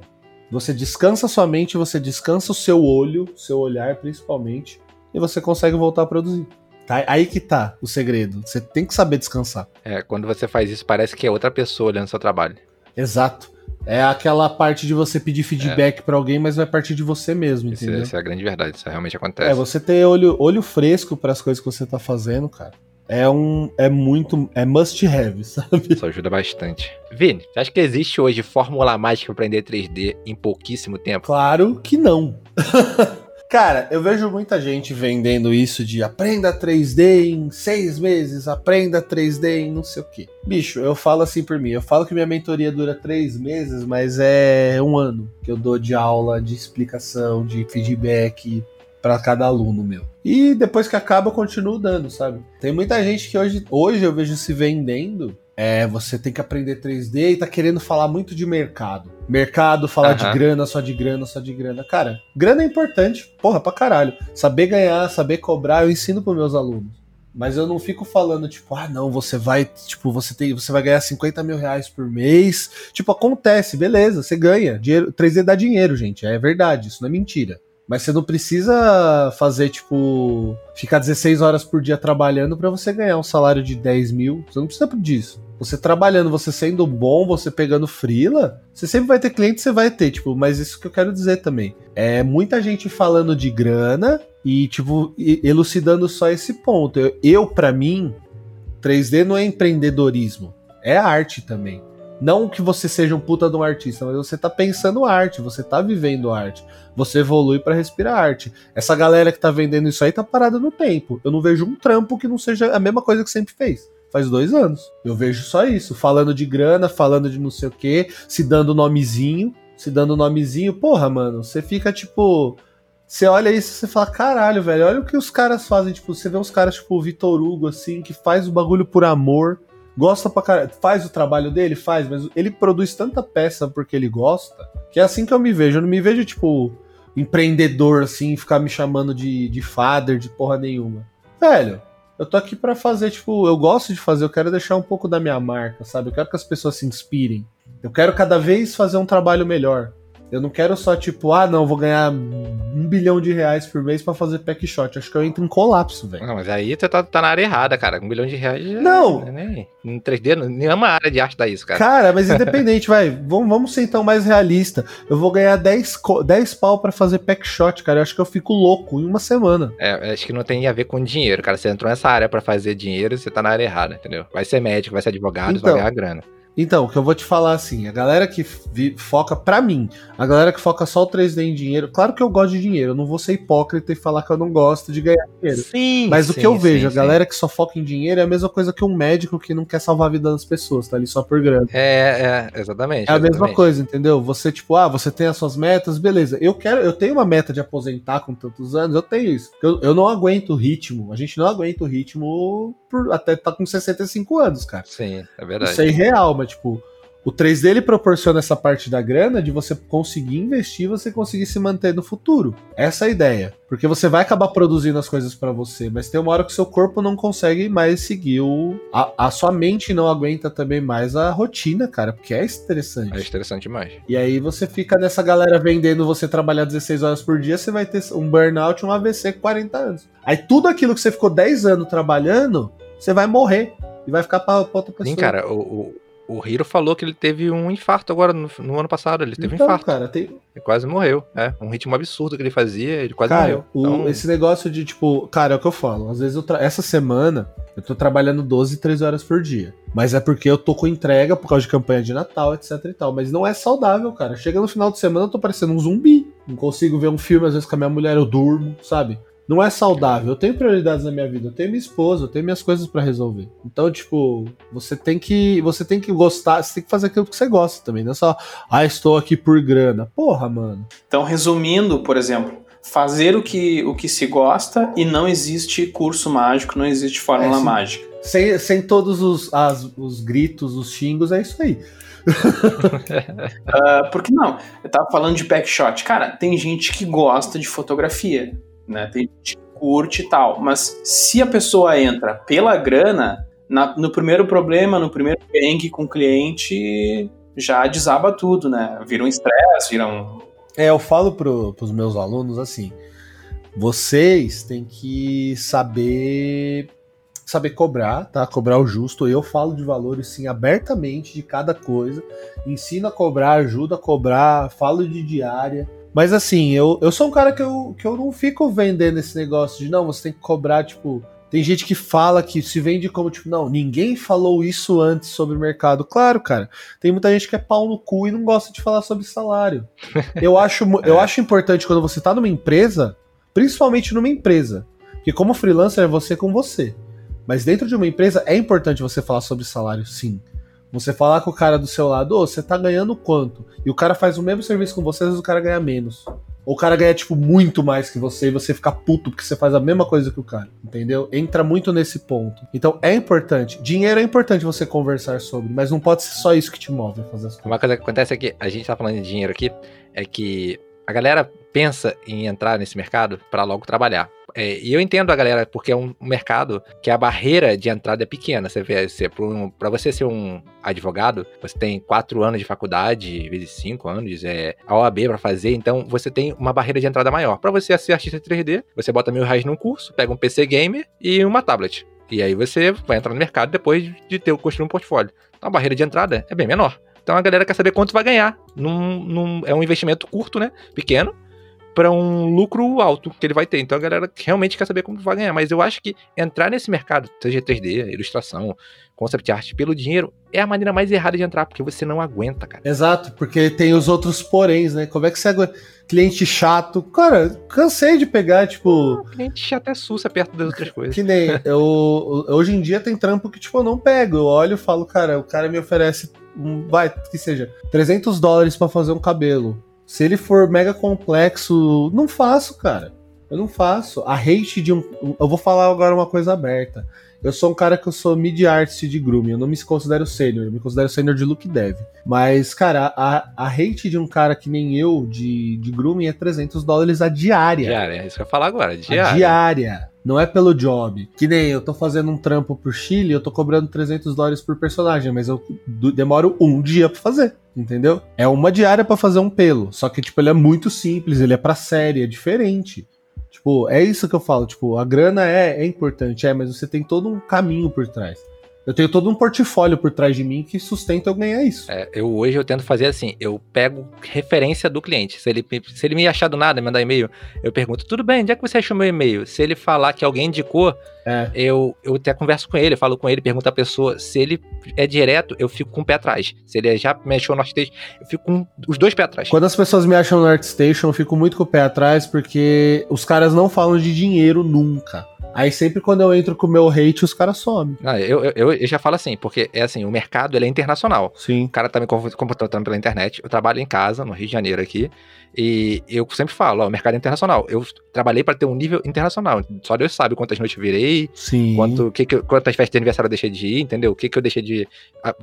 Você descansa sua mente, você descansa o seu olho, seu olhar principalmente, e você consegue voltar a produzir. Tá? Aí que tá o segredo. Você tem que saber descansar. É, quando você faz isso, parece que é outra pessoa olhando seu trabalho. Exato. É aquela parte de você pedir feedback é. para alguém, mas vai partir de você mesmo, entendeu? Essa é a grande verdade, isso realmente acontece. É, você ter olho, olho fresco para as coisas que você tá fazendo, cara é um. É muito. É must have, sabe? Isso ajuda bastante. Vini, você acha que existe hoje fórmula mágica para aprender 3D em pouquíssimo tempo? Claro que não. Cara, eu vejo muita gente vendendo isso de aprenda 3D em seis meses, aprenda 3D em não sei o que. Bicho, eu falo assim por mim, eu falo que minha mentoria dura três meses, mas é um ano que eu dou de aula, de explicação, de feedback, para cada aluno meu. E depois que acaba, eu continuo dando, sabe? Tem muita gente que hoje, hoje eu vejo se vendendo. É, você tem que aprender 3D e tá querendo falar muito de mercado. Mercado, falar uhum. de grana, só de grana, só de grana. Cara, grana é importante, porra, pra caralho. Saber ganhar, saber cobrar, eu ensino pros meus alunos. Mas eu não fico falando, tipo, ah, não, você vai, tipo, você tem, você vai ganhar 50 mil reais por mês. Tipo, acontece, beleza, você ganha. Dinheiro, 3D dá dinheiro, gente. É verdade, isso não é mentira. Mas você não precisa fazer, tipo, ficar 16 horas por dia trabalhando para você ganhar um salário de 10 mil. Você não precisa disso. Você trabalhando, você sendo bom, você pegando frila, você sempre vai ter cliente, você vai ter, tipo, mas isso que eu quero dizer também. É muita gente falando de grana e, tipo, elucidando só esse ponto. Eu, eu para mim, 3D não é empreendedorismo, é arte também. Não que você seja um puta de um artista, mas você tá pensando arte, você tá vivendo arte. Você evolui para respirar arte. Essa galera que tá vendendo isso aí tá parada no tempo. Eu não vejo um trampo que não seja a mesma coisa que sempre fez. Faz dois anos. Eu vejo só isso. Falando de grana, falando de não sei o que, se dando nomezinho, se dando nomezinho. Porra, mano, você fica tipo. Você olha isso e você fala, caralho, velho, olha o que os caras fazem. Tipo, você vê uns caras tipo o Vitor Hugo, assim, que faz o bagulho por amor gosta pra caralho, faz o trabalho dele, faz, mas ele produz tanta peça porque ele gosta, que é assim que eu me vejo. Eu não me vejo, tipo, empreendedor, assim, ficar me chamando de, de father, de porra nenhuma. Velho, eu tô aqui para fazer, tipo, eu gosto de fazer, eu quero deixar um pouco da minha marca, sabe? Eu quero que as pessoas se inspirem. Eu quero cada vez fazer um trabalho melhor. Eu não quero só, tipo, ah, não, vou ganhar um bilhão de reais por mês para fazer pack shot. Acho que eu entro em colapso, velho. Não, mas aí você tá, tá, na área errada, cara. Um bilhão de reais. Não! É, né? Em 3D, nenhuma área de arte dá isso, cara. Cara, mas independente, vai. Vamos, vamos ser então mais realista. Eu vou ganhar 10, 10 pau para fazer pack shot, cara. Eu acho que eu fico louco em uma semana. É, acho que não tem a ver com dinheiro, cara. Você entrou nessa área para fazer dinheiro, você tá na área errada, entendeu? Vai ser médico, vai ser advogado, então, vai ganhar grana. Então, o que eu vou te falar assim, a galera que foca, para mim, a galera que foca só o 3D em dinheiro, claro que eu gosto de dinheiro, eu não vou ser hipócrita e falar que eu não gosto de ganhar dinheiro. Sim. Mas sim, o que eu sim, vejo, sim. a galera que só foca em dinheiro é a mesma coisa que um médico que não quer salvar a vida das pessoas, tá ali só por grana. É, é, exatamente. É a exatamente. mesma coisa, entendeu? Você, tipo, ah, você tem as suas metas, beleza. Eu quero, eu tenho uma meta de aposentar com tantos anos, eu tenho isso. Eu, eu não aguento o ritmo, a gente não aguenta o ritmo por até tá com 65 anos, cara. Sim, é verdade. Isso é irreal, mas, tipo, o 3D ele proporciona essa parte da grana de você conseguir investir, você conseguir se manter no futuro. Essa é a ideia. Porque você vai acabar produzindo as coisas para você, mas tem uma hora que o seu corpo não consegue mais seguir o. A, a, sua mente não aguenta também mais a rotina, cara, porque é estressante. É estressante demais. E aí você fica nessa galera vendendo você trabalhar 16 horas por dia, você vai ter um burnout, um AVC com 40 anos. Aí tudo aquilo que você ficou 10 anos trabalhando, você vai morrer. E vai ficar pra, pra outra pessoa. Sim, cara, o, o o Hiro falou que ele teve um infarto agora no, no ano passado. Ele teve então, um infarto. Cara, tem... Ele quase morreu. É, um ritmo absurdo que ele fazia, ele quase cara, morreu. O, então... Esse negócio de, tipo, cara, é o que eu falo. Às vezes, eu tra... essa semana, eu tô trabalhando 12, 13 horas por dia. Mas é porque eu tô com entrega por causa de campanha de Natal, etc e tal. Mas não é saudável, cara. Chega no final de semana, eu tô parecendo um zumbi. Não consigo ver um filme, às vezes, com a minha mulher, eu durmo, sabe? Não é saudável. Eu tenho prioridades na minha vida, eu tenho minha esposa, eu tenho minhas coisas para resolver. Então, tipo, você tem que, você tem que gostar, você tem que fazer aquilo que você gosta também, não é só, ah, estou aqui por grana. Porra, mano. Então, resumindo, por exemplo, fazer o que, o que se gosta e não existe curso mágico, não existe fórmula é, mágica. Sem, sem todos os, as, os gritos, os xingos, é isso aí. uh, porque não, eu tava falando de backshot. Cara, tem gente que gosta de fotografia né? Tem gente que curte e tal. Mas se a pessoa entra pela grana, na, no primeiro problema, no primeiro perrengue com o cliente, já desaba tudo, né? Vira um estresse, vira um. É, eu falo pro, pros meus alunos assim: vocês têm que saber saber cobrar, tá? Cobrar o justo. Eu falo de valores sim abertamente de cada coisa. Ensino a cobrar, ajuda a cobrar, falo de diária. Mas assim, eu, eu sou um cara que eu, que eu não fico vendendo esse negócio de não, você tem que cobrar, tipo. Tem gente que fala que se vende como, tipo, não, ninguém falou isso antes sobre o mercado. Claro, cara. Tem muita gente que é pau no cu e não gosta de falar sobre salário. Eu acho, eu é. acho importante quando você tá numa empresa, principalmente numa empresa. Porque como freelancer é você com você. Mas dentro de uma empresa é importante você falar sobre salário, sim. Você falar com o cara do seu lado, ô, oh, você tá ganhando quanto? E o cara faz o mesmo serviço com você, às vezes o cara ganha menos. Ou o cara ganha, tipo, muito mais que você e você fica puto porque você faz a mesma coisa que o cara, entendeu? Entra muito nesse ponto. Então é importante. Dinheiro é importante você conversar sobre, mas não pode ser só isso que te move a fazer as coisas. Uma coisa que acontece é que a gente tá falando de dinheiro aqui, é que a galera pensa em entrar nesse mercado para logo trabalhar. É, e eu entendo a galera, porque é um mercado que a barreira de entrada é pequena. Você vê, você, para você ser um advogado, você tem quatro anos de faculdade, vezes cinco anos, é a OAB para fazer, então você tem uma barreira de entrada maior. Para você ser artista 3D, você bota mil reais num curso, pega um PC gamer e uma tablet. E aí você vai entrar no mercado depois de ter construído um portfólio. Então a barreira de entrada é bem menor. Então a galera quer saber quanto vai ganhar. Num, num, é um investimento curto, né? Pequeno, para um lucro alto que ele vai ter. Então a galera realmente quer saber como vai ganhar. Mas eu acho que entrar nesse mercado, seja 3D, ilustração, concept art, pelo dinheiro, é a maneira mais errada de entrar, porque você não aguenta, cara. Exato, porque tem os outros poréns, né? Como é que você aguenta? Cliente chato. Cara, cansei de pegar, tipo. cliente chato é sussa perto das outras coisas. Que nem. eu, hoje em dia tem trampo que, tipo, eu não pego. Eu olho e falo, cara, o cara me oferece. Um, vai, que seja, 300 dólares para fazer um cabelo. Se ele for mega complexo, não faço, cara. Eu não faço. A hate de um. Eu vou falar agora uma coisa aberta. Eu sou um cara que eu sou mid artist de grooming, eu não me considero sênior, eu me considero sênior de look dev. Mas, cara, a, a hate de um cara que nem eu, de, de grooming, é 300 dólares a diária. Diária, é isso que eu ia falar agora, diária. A diária. Não é pelo job. Que nem eu tô fazendo um trampo pro Chile, eu tô cobrando 300 dólares por personagem, mas eu demoro um dia pra fazer, entendeu? É uma diária para fazer um pelo. Só que, tipo, ele é muito simples, ele é pra série, é diferente. Tipo, é isso que eu falo. Tipo, a grana é, é importante, é, mas você tem todo um caminho por trás. Eu tenho todo um portfólio por trás de mim que sustenta eu ganhar isso. É, eu hoje eu tento fazer assim, eu pego referência do cliente. Se ele, se ele me achar do nada, me mandar e-mail, eu pergunto, tudo bem, onde é que você achou meu e-mail? Se ele falar que alguém indicou, é. eu, eu até converso com ele, falo com ele, pergunto a pessoa. Se ele é direto, eu fico com o pé atrás. Se ele já me achou no ArtStation, eu fico com os dois pés atrás. Quando as pessoas me acham no ArtStation, eu fico muito com o pé atrás, porque os caras não falam de dinheiro nunca. Aí sempre quando eu entro com o meu hate, os caras somem. Ah, eu, eu, eu, já falo assim, porque é assim, o mercado ele é internacional. Sim. O cara tá me contratando pela internet. Eu trabalho em casa, no Rio de Janeiro aqui. E eu sempre falo, ó, o mercado é internacional. Eu trabalhei para ter um nível internacional. Só Deus sabe quantas noites virei, Sim. Quanto, que, que, quantas festas de aniversário eu deixei de ir, entendeu? O que, que eu deixei de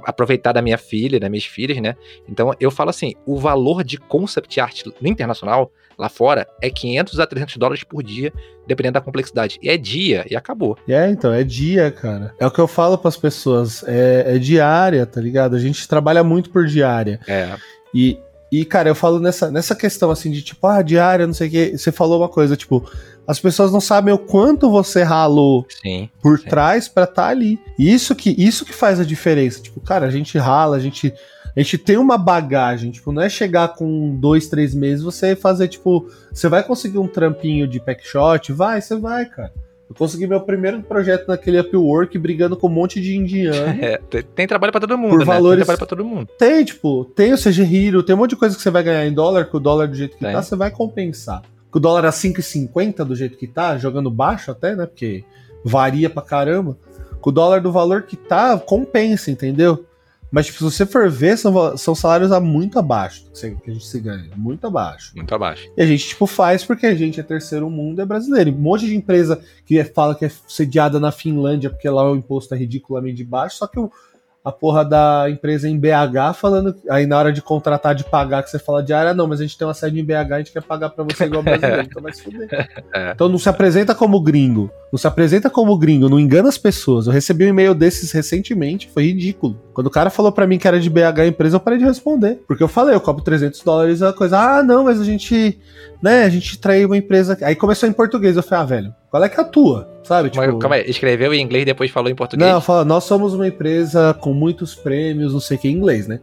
aproveitar da minha filha, das minhas filhas, né? Então eu falo assim, o valor de concept art no internacional, lá fora, é 500 a 300 dólares por dia, dependendo da complexidade. E é dia, e acabou. É, então, é dia, cara. É o que eu falo para as pessoas, é, é diária, tá ligado? A gente trabalha muito por diária. É. E, e, cara, eu falo nessa, nessa questão assim de tipo, ah, diária, não sei o que. Você falou uma coisa, tipo, as pessoas não sabem o quanto você ralou sim, por sim. trás para estar tá ali. E isso que, isso que faz a diferença. Tipo, cara, a gente rala, a gente. A gente tem uma bagagem, tipo, não é chegar com dois, três meses, você fazer, tipo, você vai conseguir um trampinho de pack shot? Vai, você vai, cara. Eu consegui meu primeiro projeto naquele Upwork brigando com um monte de indiano. É, tem, tem, trabalho para todo mundo, por né? Valores... Tem trabalho pra todo mundo. Tem, tipo, tem o CG Hero, tem um monte de coisa que você vai ganhar em dólar, que o dólar do jeito que tem. tá, você vai compensar. Que o dólar a 5,50 do jeito que tá, jogando baixo até, né? Porque varia pra caramba. Com o dólar do valor que tá, compensa, entendeu? Mas, tipo, se você for ver, são, são salários a muito abaixo do que a gente se ganha. Muito abaixo. Muito abaixo. E a gente, tipo, faz porque a gente é terceiro mundo, é brasileiro. Um monte de empresa que fala que é sediada na Finlândia porque lá o imposto é ridiculamente baixo, só que o, a porra da empresa em BH falando. Aí na hora de contratar, de pagar, que você fala de área, não, mas a gente tem uma sede em BH, a gente quer pagar pra você igual brasileiro, então vai se fuder. É. Então não se apresenta como gringo. Não se apresenta como gringo, não engana as pessoas. Eu recebi um e-mail desses recentemente, foi ridículo. Quando o cara falou para mim que era de BH a empresa, eu parei de responder. Porque eu falei, eu cobro 300 dólares a coisa. Ah, não, mas a gente. Né, a gente traiu uma empresa. Aí começou em português. Eu falei, ah, velho, qual é que é a tua? Sabe? Tipo, Mas, calma aí, escreveu em inglês depois falou em português? Não, fala, nós somos uma empresa com muitos prêmios, não sei o que, em inglês, né?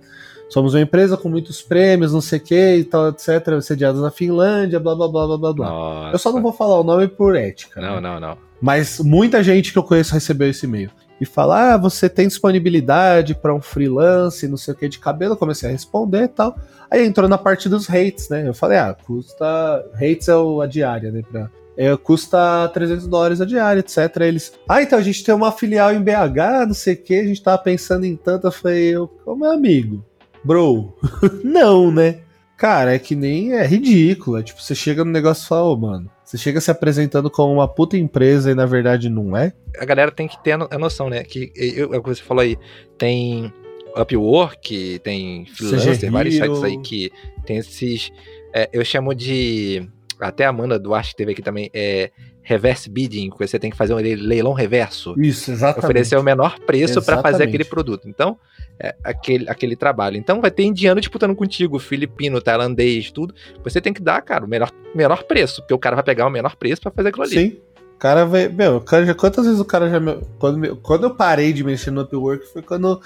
Somos uma empresa com muitos prêmios, não sei o que e tal, etc. Sediados na Finlândia, blá blá blá blá blá blá. Eu só não vou falar o nome por ética. Não, né? não, não. Mas muita gente que eu conheço recebeu esse e-mail. E fala, ah, você tem disponibilidade para um freelance, não sei o que, de cabelo. Eu comecei a responder e tal. Aí entrou na parte dos hates, né? Eu falei, ah, custa. Hates é a diária, né? Pra é, custa 300 dólares a diária, etc. Eles, ah, então a gente tem uma filial em BH, não sei o que, a gente tava pensando em tanto. Eu falei, eu, como é amigo? Bro, não, né? Cara, é que nem é ridículo. É tipo, você chega no negócio e fala, ô, oh, mano, você chega se apresentando como uma puta empresa e na verdade não é. A galera tem que ter a noção, né? Que eu, é o que você falou aí, tem Upwork, tem Freelancer, vários sites aí que tem esses. É, eu chamo de até a Amanda Duarte teve aqui também, é reverse bidding, que você tem que fazer um leilão reverso. Isso, exatamente. Oferecer o menor preço para fazer aquele produto. Então, é, aquele, aquele trabalho. Então, vai ter indiano disputando contigo, filipino, tailandês, tudo. Você tem que dar, cara, o menor, menor preço, porque o cara vai pegar o menor preço para fazer aquilo ali. Sim. O cara vai. Meu, cara já, quantas vezes o cara já. Me, quando, quando eu parei de mexer no Upwork foi quando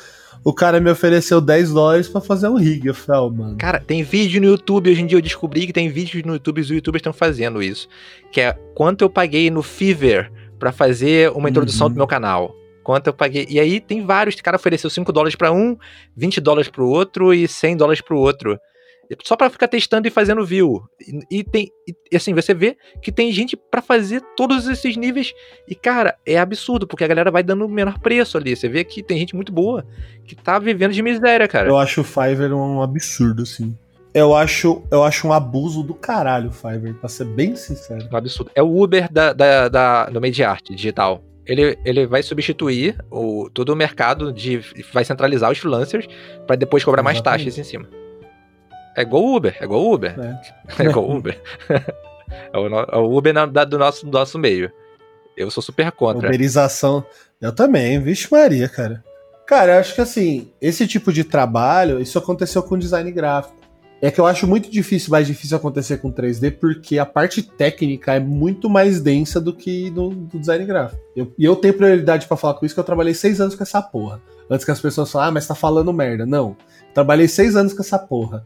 o cara me ofereceu 10 dólares para fazer um rig. Eu falei, oh, mano. Cara, tem vídeo no YouTube. Hoje em dia eu descobri que tem vídeos no YouTube. Os youtubers estão fazendo isso. Que é quanto eu paguei no Fiverr para fazer uma introdução uhum. do meu canal. Quanto eu paguei. E aí tem vários. O cara ofereceu 5 dólares para um, 20 dólares para o outro e 100 dólares para o outro só para ficar testando e fazendo view. E, e tem, e, assim, você vê que tem gente para fazer todos esses níveis. E, cara, é absurdo, porque a galera vai dando o menor preço ali. Você vê que tem gente muito boa que tá vivendo de miséria, cara. Eu acho o Fiverr um absurdo, assim. Eu acho, eu acho um abuso do caralho o Fiverr, pra ser bem sincero. Um absurdo. É o Uber da, da, da, do meio de arte digital. Ele, ele vai substituir o, todo o mercado de. vai centralizar os freelancers para depois cobrar Exatamente. mais taxas em cima. É igual Uber, é igual Uber. É, é igual Uber. é, o, é o Uber na, da, do, nosso, do nosso meio. Eu sou super contra. Uberização. Eu também, vixe Maria, cara. Cara, eu acho que assim, esse tipo de trabalho, isso aconteceu com design gráfico. É que eu acho muito difícil, mais difícil acontecer com 3D, porque a parte técnica é muito mais densa do que no, no design gráfico. Eu, e eu tenho prioridade para falar com isso, que eu trabalhei seis anos com essa porra. Antes que as pessoas falem, ah, mas tá falando merda. Não. Trabalhei seis anos com essa porra.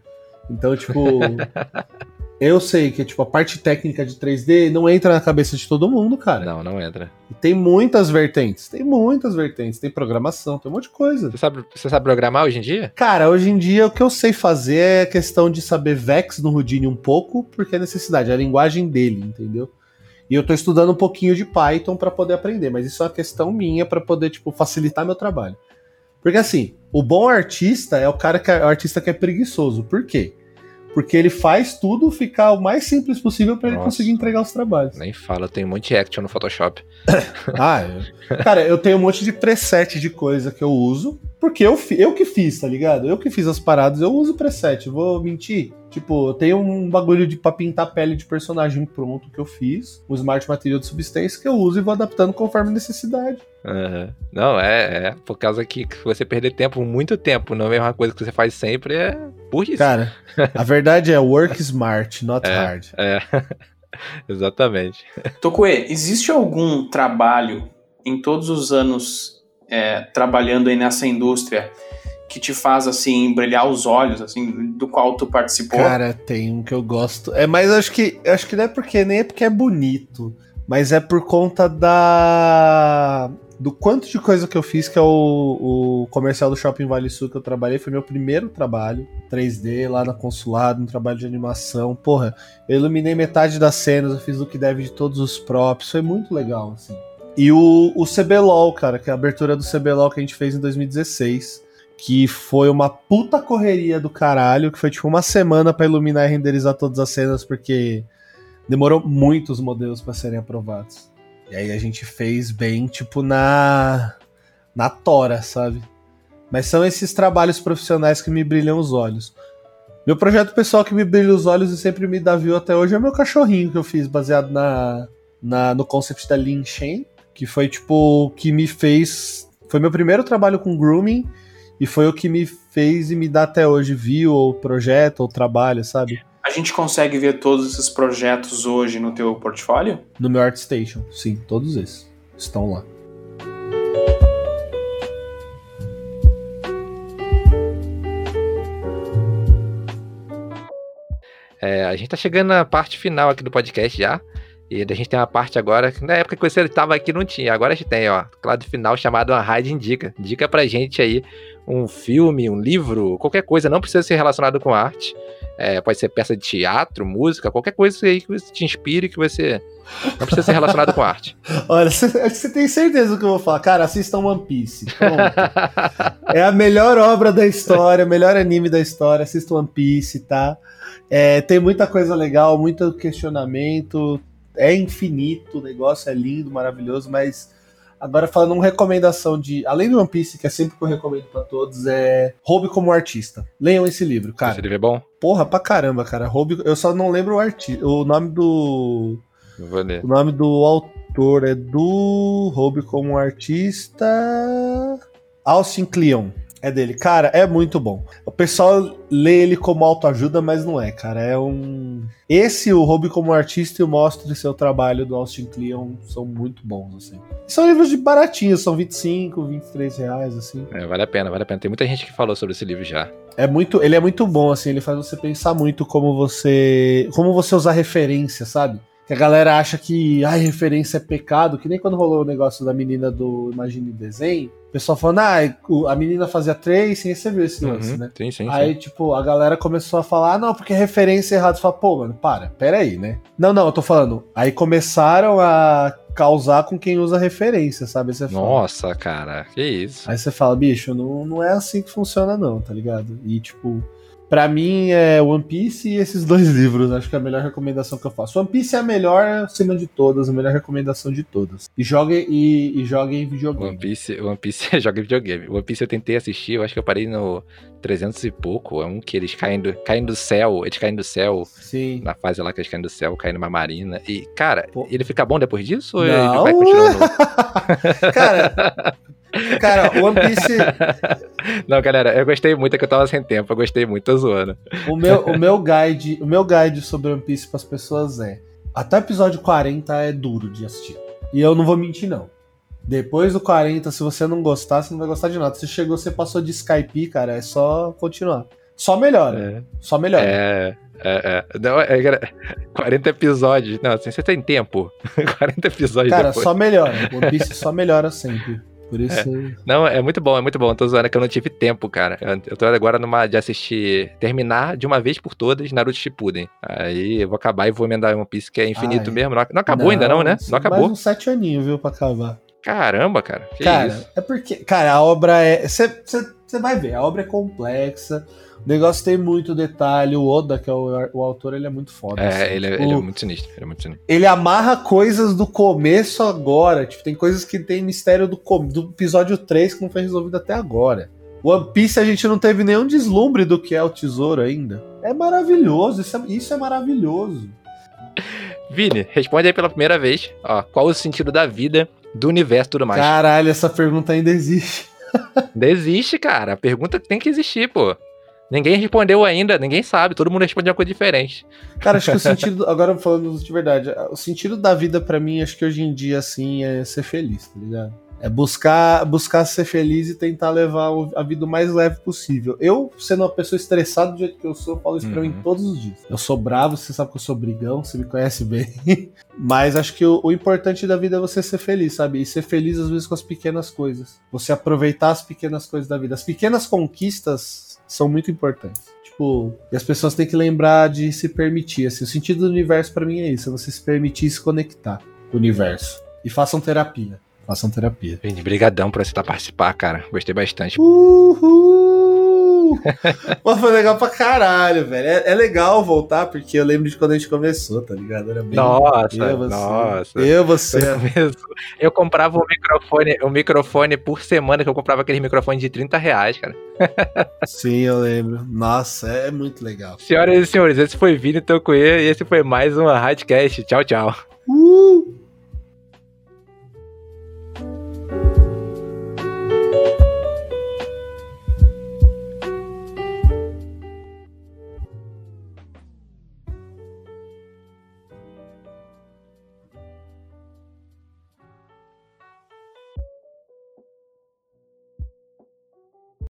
Então, tipo. eu sei que tipo, a parte técnica de 3D não entra na cabeça de todo mundo, cara. Não, não entra. E tem muitas vertentes. Tem muitas vertentes. Tem programação, tem um monte de coisa. Você sabe, você sabe programar hoje em dia? Cara, hoje em dia o que eu sei fazer é a questão de saber Vex no Houdini um pouco, porque é necessidade, é a linguagem dele, entendeu? E eu tô estudando um pouquinho de Python para poder aprender, mas isso é uma questão minha para poder, tipo, facilitar meu trabalho. Porque assim, o bom artista é o cara que é o artista que é preguiçoso. Por quê? Porque ele faz tudo ficar o mais simples possível para ele conseguir entregar os trabalhos. Nem fala, tem um monte de action no Photoshop. ah, eu, cara, eu tenho um monte de preset de coisa que eu uso, porque eu, eu que fiz, tá ligado? Eu que fiz as paradas, eu uso preset, vou mentir. Tipo, eu tenho um bagulho de pra pintar pele de personagem pronto que eu fiz, um Smart Material de substância que eu uso e vou adaptando conforme necessidade. Uhum. Não, é, é. Por causa que você perder tempo, muito tempo, não é a mesma coisa que você faz sempre, é burrice. Cara, a verdade é work smart, not é, hard. É. Exatamente. Tokue, existe algum trabalho em todos os anos é, trabalhando aí nessa indústria que te faz assim brilhar os olhos, assim, do qual tu participou? Cara, tem um que eu gosto. É, mas acho que acho que não é porque nem é porque é bonito, mas é por conta da do quanto de coisa que eu fiz, que é o, o comercial do Shopping Vale Sul que eu trabalhei, foi meu primeiro trabalho 3D lá na consulado, um trabalho de animação. Porra, eu iluminei metade das cenas, eu fiz o que deve de todos os props, foi muito legal, assim. E o, o CBLOL, cara, que é a abertura do CBLOL que a gente fez em 2016 que foi uma puta correria do caralho, que foi tipo uma semana para iluminar e renderizar todas as cenas, porque demorou muitos modelos para serem aprovados. E aí a gente fez bem, tipo, na na tora, sabe? Mas são esses trabalhos profissionais que me brilham os olhos. Meu projeto pessoal que me brilha os olhos e sempre me dá view até hoje é meu cachorrinho que eu fiz baseado na, na no concept da Lin Shen, que foi tipo que me fez foi meu primeiro trabalho com grooming e foi o que me fez e me dá até hoje view, ou projeto, ou trabalho, sabe? A gente consegue ver todos esses projetos hoje no teu portfólio? No meu ArtStation, sim, todos esses estão lá. É, a gente tá chegando na parte final aqui do podcast já. E a gente tem uma parte agora, que na época que você estava aqui não tinha, agora a gente tem, ó, claro final chamado uma Raid Indica. Dica pra gente aí um filme, um livro, qualquer coisa, não precisa ser relacionado com arte. É, pode ser peça de teatro, música, qualquer coisa aí que te inspire, que você. Não precisa ser relacionado com arte. Olha, você tem certeza do que eu vou falar. Cara, assistam One Piece. é a melhor obra da história, melhor anime da história. Assistam One Piece, tá? É, tem muita coisa legal, muito questionamento. É infinito, o negócio é lindo, maravilhoso, mas Agora, falando uma recomendação de. Além do One Piece, que é sempre que eu recomendo pra todos, é Roube como Artista. Leiam esse livro, cara. Esse livro é bom? Porra, pra caramba, cara. Roube. Eu só não lembro o, arti... o nome do. O nome do autor é do Roube como Artista. Austin Kleon. É dele. Cara, é muito bom. O pessoal lê ele como autoajuda, mas não é, cara. É um. Esse, o Roube como artista e o Mostre seu trabalho do Austin Kleon são muito bons, assim. São livros de baratinhos, são 25, 23 reais, assim. É, vale a pena, vale a pena. Tem muita gente que falou sobre esse livro já. É muito, ele é muito bom, assim, ele faz você pensar muito como você. como você usar referência, sabe? Que a galera acha que ai, referência é pecado, que nem quando rolou o negócio da menina do Imagine Desenho. O pessoal falando, ah, a menina fazia tracing, aí você viu esse lance, Uhum, né? Sim, sim, Aí, sim. tipo, a galera começou a falar, ah, não, porque referência errada. Você fala, pô, mano, para, pera aí, né? Não, não, eu tô falando. Aí começaram a causar com quem usa referência, sabe? Você fala, Nossa, cara, que isso. Aí você fala, bicho, não, não é assim que funciona, não, tá ligado? E, tipo, pra mim é One Piece e esses dois livros. Acho que é a melhor recomendação que eu faço. One Piece é a melhor, acima de todas, a melhor recomendação de todas. E joguem, e, e joguem videogame. One Piece, One Piece joga videogame. One Piece eu tentei assistir, eu acho que eu parei no 300 e pouco. É um que eles caem do, caem do céu, eles caem do céu, Sim. na fase lá que eles caem do céu, caem numa marina. E, cara, Pô. ele fica bom depois disso ou Não. ele vai continuando? cara, cara, One Piece, Não, galera, eu gostei muito, é que eu tava sem tempo, eu gostei muito, tô zoando. o meu, o meu guide, o meu guide sobre One Piece pras pessoas é, até o episódio 40 é duro de assistir. E eu não vou mentir não. Depois do 40, se você não gostar, você não vai gostar de nada. Se chegou, você passou de Skype, cara, é só continuar. Só melhora, É, só melhora. é, é, é. Não, é, cara, 40 episódios. Não, assim, você tem tempo. 40 episódios Cara, depois. só melhora. One Piece só melhora sempre. Por isso. Não, é muito bom, é muito bom. Tô zoando é que eu não tive tempo, cara. Eu- tô agora numa de assistir, terminar de uma vez por todas Naruto Shippuden. Aí eu vou acabar e vou emendar One Piece, que é infinito Ai. mesmo. Não, não acabou ainda não, né? Não Mais acabou. uns sete aninhos, viu, pra acabar. Caramba, cara. Cara, isso? é porque. Cara, a obra é. Você vai ver, a obra é complexa. O negócio tem muito detalhe. O Oda, que é o, o autor, ele é muito foda. assim. É, ele, é- Tipo, ele é muito sinistro. Ele é muito sinistro. ele amarra coisas do começo agora. Tipo, tem coisas que tem mistério do, do episódio 3 que não foi resolvido até agora. One Piece a gente não teve nenhum deslumbre do que é o tesouro ainda. É maravilhoso, isso é, isso é maravilhoso. Vini, responde aí pela primeira vez. Ó, qual o sentido da vida, do universo e tudo mais? Caralho, essa pergunta ainda existe. Não existe, cara. A pergunta tem que existir, pô. Ninguém respondeu ainda, ninguém sabe. Todo mundo respondeu uma coisa diferente. Cara, acho que o sentido. Agora falando de verdade, o sentido da vida pra mim, acho que hoje em dia, assim, é ser feliz, tá ligado? É buscar, buscar ser feliz e tentar levar a vida o mais leve possível. Eu, sendo uma pessoa estressada do jeito que eu sou, eu falo isso pra Uhum. mim todos os dias. Eu sou bravo, você sabe que eu sou brigão, você me conhece bem. Mas acho que o, o importante da vida é você ser feliz, sabe? E ser feliz às vezes com as pequenas coisas. Você aproveitar as pequenas coisas da vida. As pequenas conquistas são muito importantes. Tipo, e as pessoas têm que lembrar de se permitir. Assim, o sentido do universo pra mim é isso: é você se permitir se conectar com o universo. E façam terapia. Façam terapia. Vini, brigadão por aceitar participar, cara. Gostei bastante. Uhul! Pô, foi legal pra caralho, velho. É, é legal voltar, porque eu lembro de quando a gente começou, tá ligado? Era bem. Nossa, eu, você. nossa. Eu, você. Eu comprava um microfone, um microfone por semana, que eu comprava aquele microfone de 30 reais, cara. Sim, eu lembro. Nossa, é muito legal. Senhoras e senhores, esse foi Vini Tokuê e esse foi mais um Radcast. Tchau, tchau. Uh!